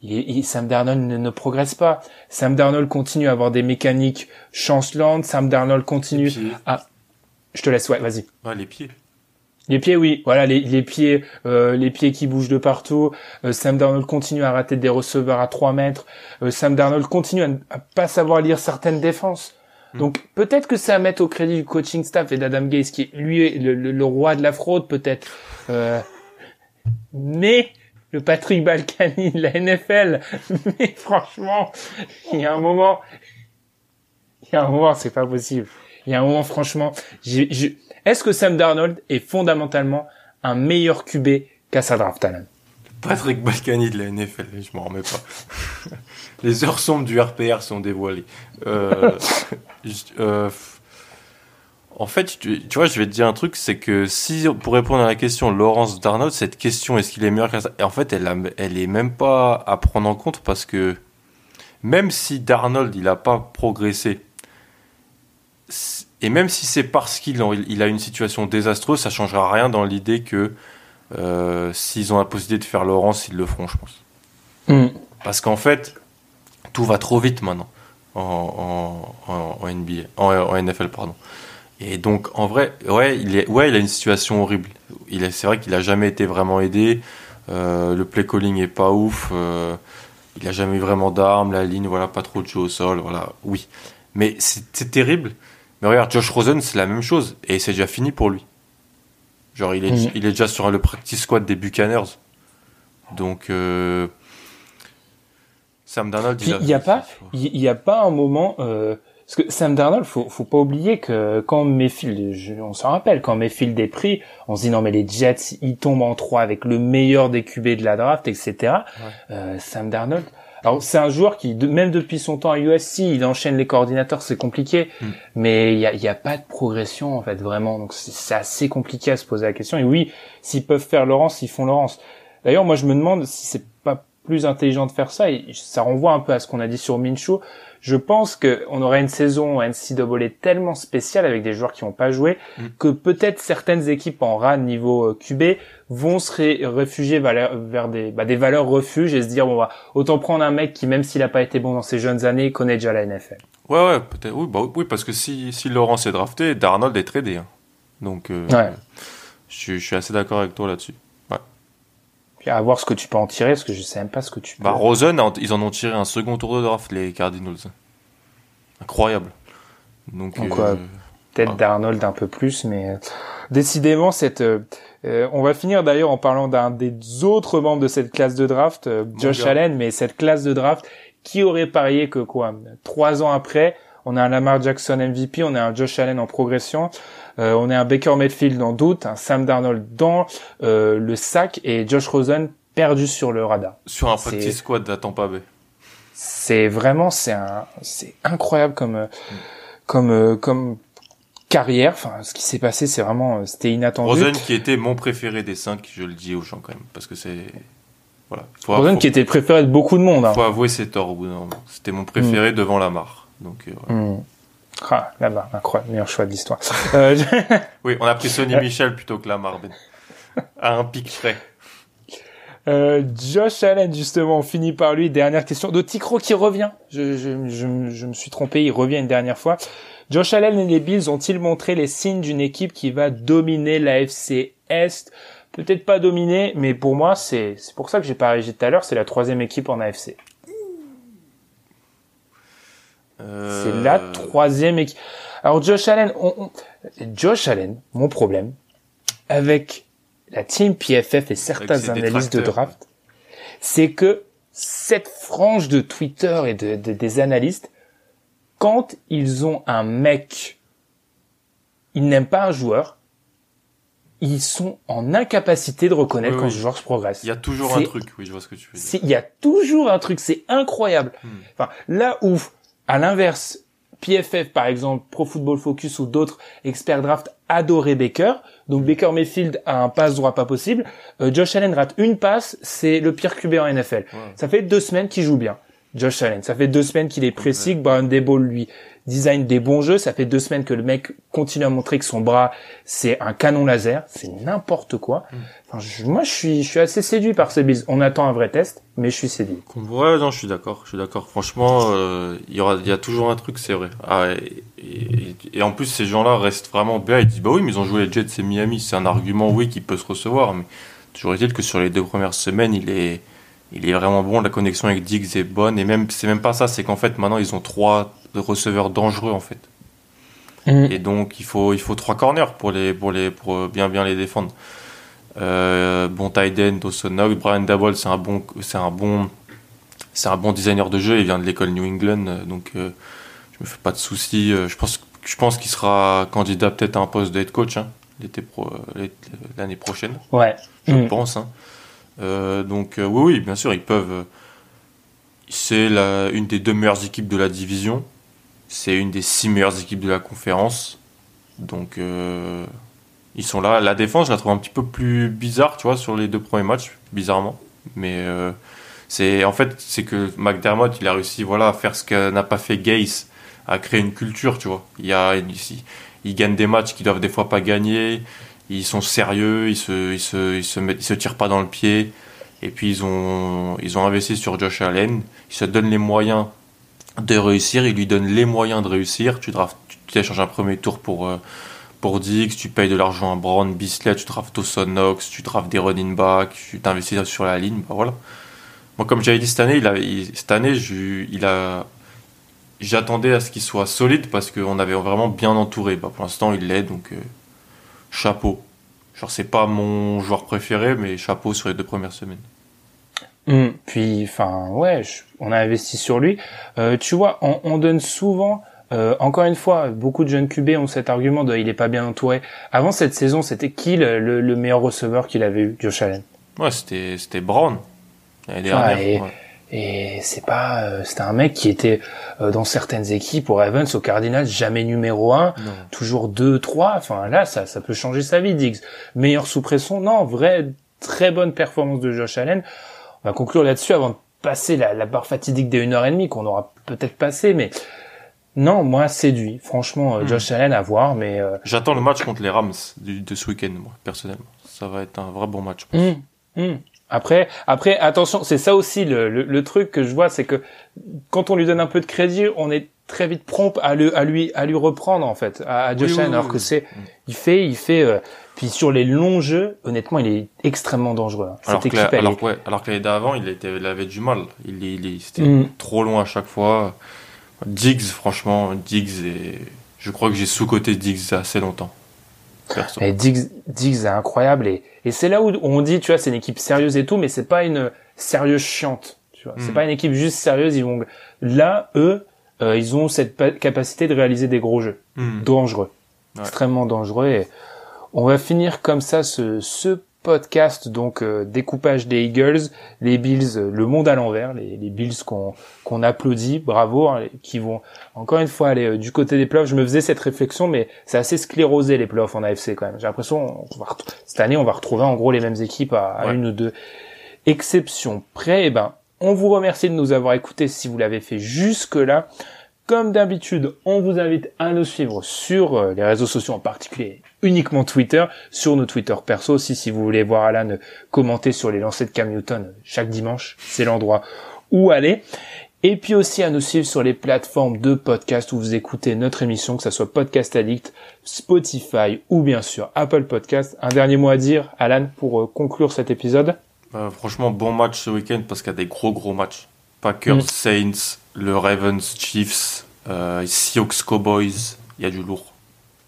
il il- Sam Darnold ne, ne progresse pas. Sam Darnold continue à avoir des mécaniques chancelantes. Sam Darnold continue. Pieds. Je te laisse, ouais, vas-y. Ouais, les pieds. Les pieds, oui, voilà, les, les pieds, euh, les pieds qui bougent de partout. Euh, Sam Darnold continue à rater des receveurs à 3 mètres. Euh, Sam Darnold continue à, ne à pas savoir lire certaines défenses. Hmm. Donc peut-être que c'est à mettre au crédit du coaching staff et d'Adam Gaze qui est lui est le, le- le roi de la fraude peut-être. Euh, mais le Patrick Balkany de la NFL, mais franchement, il y a un moment, il y a un moment, c'est pas possible. Il y a un moment, franchement, j'ai- j'ai- est-ce que Sam Darnold est fondamentalement un meilleur QB qu'à sa Patrick Balkany de la NFL, je m'en remets pas. Les heures sombres du RPR sont dévoilées. Euh, euh, en fait, tu, vois, je vais te dire un truc, c'est que si, pour répondre à la question Laurence Darnold, cette question, est-ce qu'il est meilleur qu'à Et en fait, elle, a- elle est même pas à prendre en compte parce que même si Darnold, il a pas progressé, et même si c'est parce qu'il il a une situation désastreuse, ça changera rien dans l'idée que euh, s'ils ont la possibilité de faire Laurence, ils le feront, je pense. Parce qu'en fait, tout va trop vite maintenant en, en, en, en NBA, en, en NFL, pardon. Et donc, en vrai, ouais, il, est, ouais, il a une situation horrible. C'est vrai qu'il a jamais été vraiment aidé. Euh, le play calling est pas ouf. euh, il a jamais eu vraiment d'armes. La ligne, voilà, pas trop de jeu au sol. Voilà, oui. Mais c'est terrible. Mais regarde, Josh Rosen, c'est la même chose. Et c'est déjà fini pour lui. Genre, il est, Mhm. il est déjà sur le practice squad des Buccaneers. Donc, euh, Sam Darnold, il y a pas, il y, a pas un moment euh, parce que Sam Darnold, faut faut pas oublier que quand Mayfield, je- on s'en rappelle, quand Mayfield est pris, on se dit non mais les Jets, ils tombent en 3 avec le meilleur des QB de la draft, etc. Euh, Sam Darnold. Alors c'est un joueur qui, de- même depuis son temps à USC, il enchaîne les coordinateurs, c'est compliqué, Mm. mais il y a, y a pas de progression en fait vraiment, donc c'est c'est assez compliqué à se poser la question. Et oui, s'ils peuvent faire Laurence, ils font Laurence. D'ailleurs, moi je me demande si c'est pas plus intelligent de faire ça, et ça renvoie un peu à ce qu'on a dit sur Minshew. Je pense que on aurait une saison NCAA tellement spéciale avec des joueurs qui n'ont pas joué Mm. que peut-être certaines équipes en RAN niveau euh, QB vont se ré- réfugier vers, des, bah, des valeurs refuges et se dire bon bah autant prendre un mec qui même s'il a pas été bon dans ses jeunes années connaît déjà la NFL. Ouais, ouais, peut-être. Oui, bah, oui, parce que si, si Laurence est drafté, Darnold est tradé. hein. Donc, euh, Ouais. je suis assez d'accord avec toi là-dessus. Puis à voir ce que tu peux en tirer parce que je sais même pas ce que tu peux. Bah, Rosen, en- ils en ont tiré un second tour de draft, les Cardinals. Incroyable. Donc, Donc, euh, peut-être Ah. Darnold un peu plus, mais euh, décidément cette. euh, on va finir d'ailleurs en parlant d'un des autres membres de cette classe de draft, euh, Josh. Allen, mais cette classe de draft, qui aurait parié que quoi? Trois ans après, on a un Lamar Jackson MVP, on a un Josh Allen en progression, euh, on a un Baker Mayfield en doute, un Sam Darnold dans euh, le sac et Josh Rosen perdu sur le radar. Sur un practice squad à Tampa Bay. C'est vraiment c'est un c'est incroyable comme euh, comme comme carrière. Enfin, ce qui s'est passé, c'est vraiment c'était inattendu. Rosen qui était mon préféré des cinq, je le dis aux gens quand même, parce que c'est voilà. Faut, Rosen faut- qui était le préféré de beaucoup de monde. Hein. faut avouer ses torts au bout d'un moment. C'était mon préféré devant Lamar. Donc euh. Hmm. Ah, là-bas, incroyable, meilleur choix de l'histoire. Euh, je- oui, on a pris Sonny Michel plutôt que Lamar. À un pic frais. euh, Josh Allen, justement, on finit par lui. Dernière question. De Ticro qui revient. Je, je, je, je me suis trompé, il revient une dernière fois. Josh Allen et les Bills ont-ils montré les signes d'une équipe qui va dominer l'AFC Est? Peut-être pas dominer, mais pour moi, c'est c'est pour ça que j'ai pas réagi tout à l'heure, c'est la troisième équipe en AFC. Euh, C'est la troisième équipe. Alors Josh Allen, on- on- Josh Allen, mon problème avec la team PFF et certains analystes de draft, c'est que cette frange de Twitter et de, de- des analystes, quand ils ont un mec, ils n'aiment pas un joueur, ils sont en incapacité de reconnaître Oui, quand oui. ce joueur se progresse. Il y a toujours un truc, oui, je vois ce que tu veux dire. Il y a toujours un truc, c'est incroyable. Hmm. Enfin, là où, à l'inverse, PFF par exemple, Pro Football Focus ou d'autres experts draft adoraient Baker, donc Baker Mayfield a un passe droit pas possible, euh, Josh Allen rate une passe, c'est le pire QB en NFL. Ouais. Ça fait deux semaines qu'il joue bien. Josh Allen, ça fait deux semaines qu'il est précis, que Brian Daboll lui design des bons jeux, ça fait deux semaines que le mec continue à montrer que son bras c'est un canon laser, c'est n'importe quoi. Enfin, je- moi je suis, je suis assez séduit par ces Bills. On attend un vrai test, mais je suis séduit. Ouais, non, je suis d'accord, je suis d'accord. Franchement, euh, il y aura, il y a toujours un truc, c'est vrai. Ah, et, et- et en plus, ces gens-là restent vraiment bien. Ils disent, bah oui, mais ils ont joué les Jets et Miami. C'est un argument, oui, qui peut se recevoir, mais toujours est-il que sur les deux premières semaines, il est, il est vraiment bon. La connexion avec Diggs est bonne, et même, c'est même pas ça, c'est qu'en fait, maintenant, ils ont trois receveurs dangereux, en fait. Et donc, il faut, il faut trois corners pour les, pour les, pour euh, bien, bien les défendre. Euh, bon end, Dawson Knox, Brian Dabble, c'est un bon, c'est un bon, c'est un bon designer de jeu. Il vient de l'école New England, euh, donc euh, je me fais pas de soucis. Euh, Je pense, je pense qu'il sera candidat peut-être à un poste de head coach hein, l'été pro, l'é- l'année prochaine, Ouais. je Mm. pense. hein. Euh, donc euh, oui, oui, bien sûr, ils peuvent. euh, c'est une des deux meilleures équipes de la division. C'est une des six meilleures équipes de la conférence. Donc ils sont là. La défense, je la trouve un petit peu plus bizarre, tu vois, sur les deux premiers matchs, bizarrement. Mais c'est en fait, c'est que McDermott, il a réussi, voilà, à faire ce que n'a pas fait Gase, à créer une culture, tu vois. Il y a ici, ils gagnent des matchs qu'ils doivent des fois pas gagner. Ils sont sérieux, ils se, ils se, ils se tirent pas dans le pied. Et puis ils ont, ils ont investi sur Josh Allen. Ils se donnent les moyens de réussir. Ils lui donnent les moyens de réussir. Tu drafts, tu échanges un premier tour pour, euh, pour Dix, tu payes de l'argent à Brown Bisley, tu drafts Dawson Knox, tu drafts des running backs, tu t'investis sur la ligne, bah voilà. Moi, comme j'avais dit cette année, cette année, je- il j'attendais à ce qu'il soit solide parce qu'on avait vraiment bien entouré. Bah, pour l'instant, il l'est, donc euh, chapeau. Genre, c'est pas mon joueur préféré, mais chapeau sur les deux premières semaines. Mm. Puis, enfin, ouais, je- on a investi sur lui. Euh, tu vois, on, on donne souvent, euh, encore une fois, beaucoup de jeunes QB ont cet argument de il est pas bien entouré. Avant cette saison, c'était qui le, le- le meilleur receveur qu'il avait eu, Josh Allen? Ouais, c'était, c'était Brown. L'année Ah, dernière. et- ouais. Et c'est pas, euh, c'était un mec qui était euh, dans certaines équipes au Ravens, au Cardinals, jamais numéro un, Non. toujours deux, trois. Enfin là, ça, ça peut changer sa vie, Diggs. Meilleur sous pression, non, vraie très bonne performance de Josh Allen. On va conclure là-dessus avant de passer la, la barre fatidique des 1h30 qu'on aura peut-être passé, mais non, moi séduit. Franchement, euh, Hmm. Josh Allen à voir, mais euh, J'attends le match contre les Rams du- de ce week-end, moi, personnellement. Ça va être un vrai bon match. je pense. Hum, hum. Après, après, attention, c'est ça aussi le, le, le truc que je vois, c'est que quand on lui donne un peu de crédit, on est très vite prompt à, le, à lui à lui reprendre en fait, à, à Josh Oui, oui, alors oui. que c'est, Mm. il fait, il fait, euh, puis sur les longs jeux, honnêtement, il est extrêmement dangereux. hein. Cette Alors que, équipe, la- elle alors, est- que, ouais, alors que l'année d'avant, il, était, il avait du mal. Il, il, il- c'était Mm. trop long à chaque fois. Diggs, franchement, Diggs, est, Je crois que j'ai sous-côté Diggs assez longtemps. Et Diggs, Diggs est incroyable et, et c'est là où on dit, tu vois, c'est une équipe sérieuse et tout, mais c'est pas une sérieuse chiante. Tu vois, c'est hmm. pas une équipe juste sérieuse. Ils vont là, eux, euh, ils ont cette capacité de réaliser des gros jeux hmm. dangereux, extrêmement dangereux. Et on va finir comme ça ce, ce podcast donc euh, découpage des Eagles, les Bills, euh, le monde à l'envers, les, les, Bills qu'on qu'on applaudit, bravo, hein, qui vont encore une fois aller du côté des playoffs. Je me faisais cette réflexion, mais c'est assez sclérosé les playoffs en AFC quand même. J'ai l'impression cette année on va retrouver en gros les mêmes équipes à, une ou deux exceptions près. Et eh ben on vous remercie de nous avoir écoutés si vous l'avez fait jusque-là. Comme d'habitude, on vous invite à nous suivre sur euh, les réseaux sociaux, en particulier uniquement Twitter, sur nos Twitter perso aussi si vous voulez voir Alan commenter sur les lancers de Cam Newton chaque dimanche, c'est l'endroit où aller. Et puis aussi à nous suivre sur les plateformes de podcast où vous écoutez notre émission, que ce soit Podcast Addict, Spotify ou bien sûr Apple Podcast. Un dernier mot à dire, Alan, pour euh, conclure cet épisode? Euh, franchement, bon match ce week-end parce qu'il y a des gros gros matchs. Packers, mm. Saints, le Ravens, Chiefs, euh, Seahawks, Cowboys. Il y a du lourd.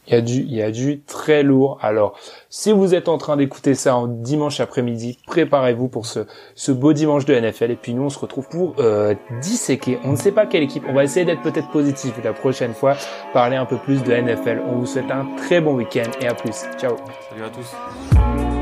Il y a du, il y a du très lourd. Alors, si vous êtes en train d'écouter ça en dimanche après-midi, préparez-vous pour ce, ce beau dimanche de NFL. Et puis nous, on se retrouve pour euh, disséquer. On ne sait pas quelle équipe. On va essayer d'être peut-être positif la prochaine fois, parler un peu plus de NFL. On vous souhaite un très bon week-end et à plus. Ciao. Salut à tous.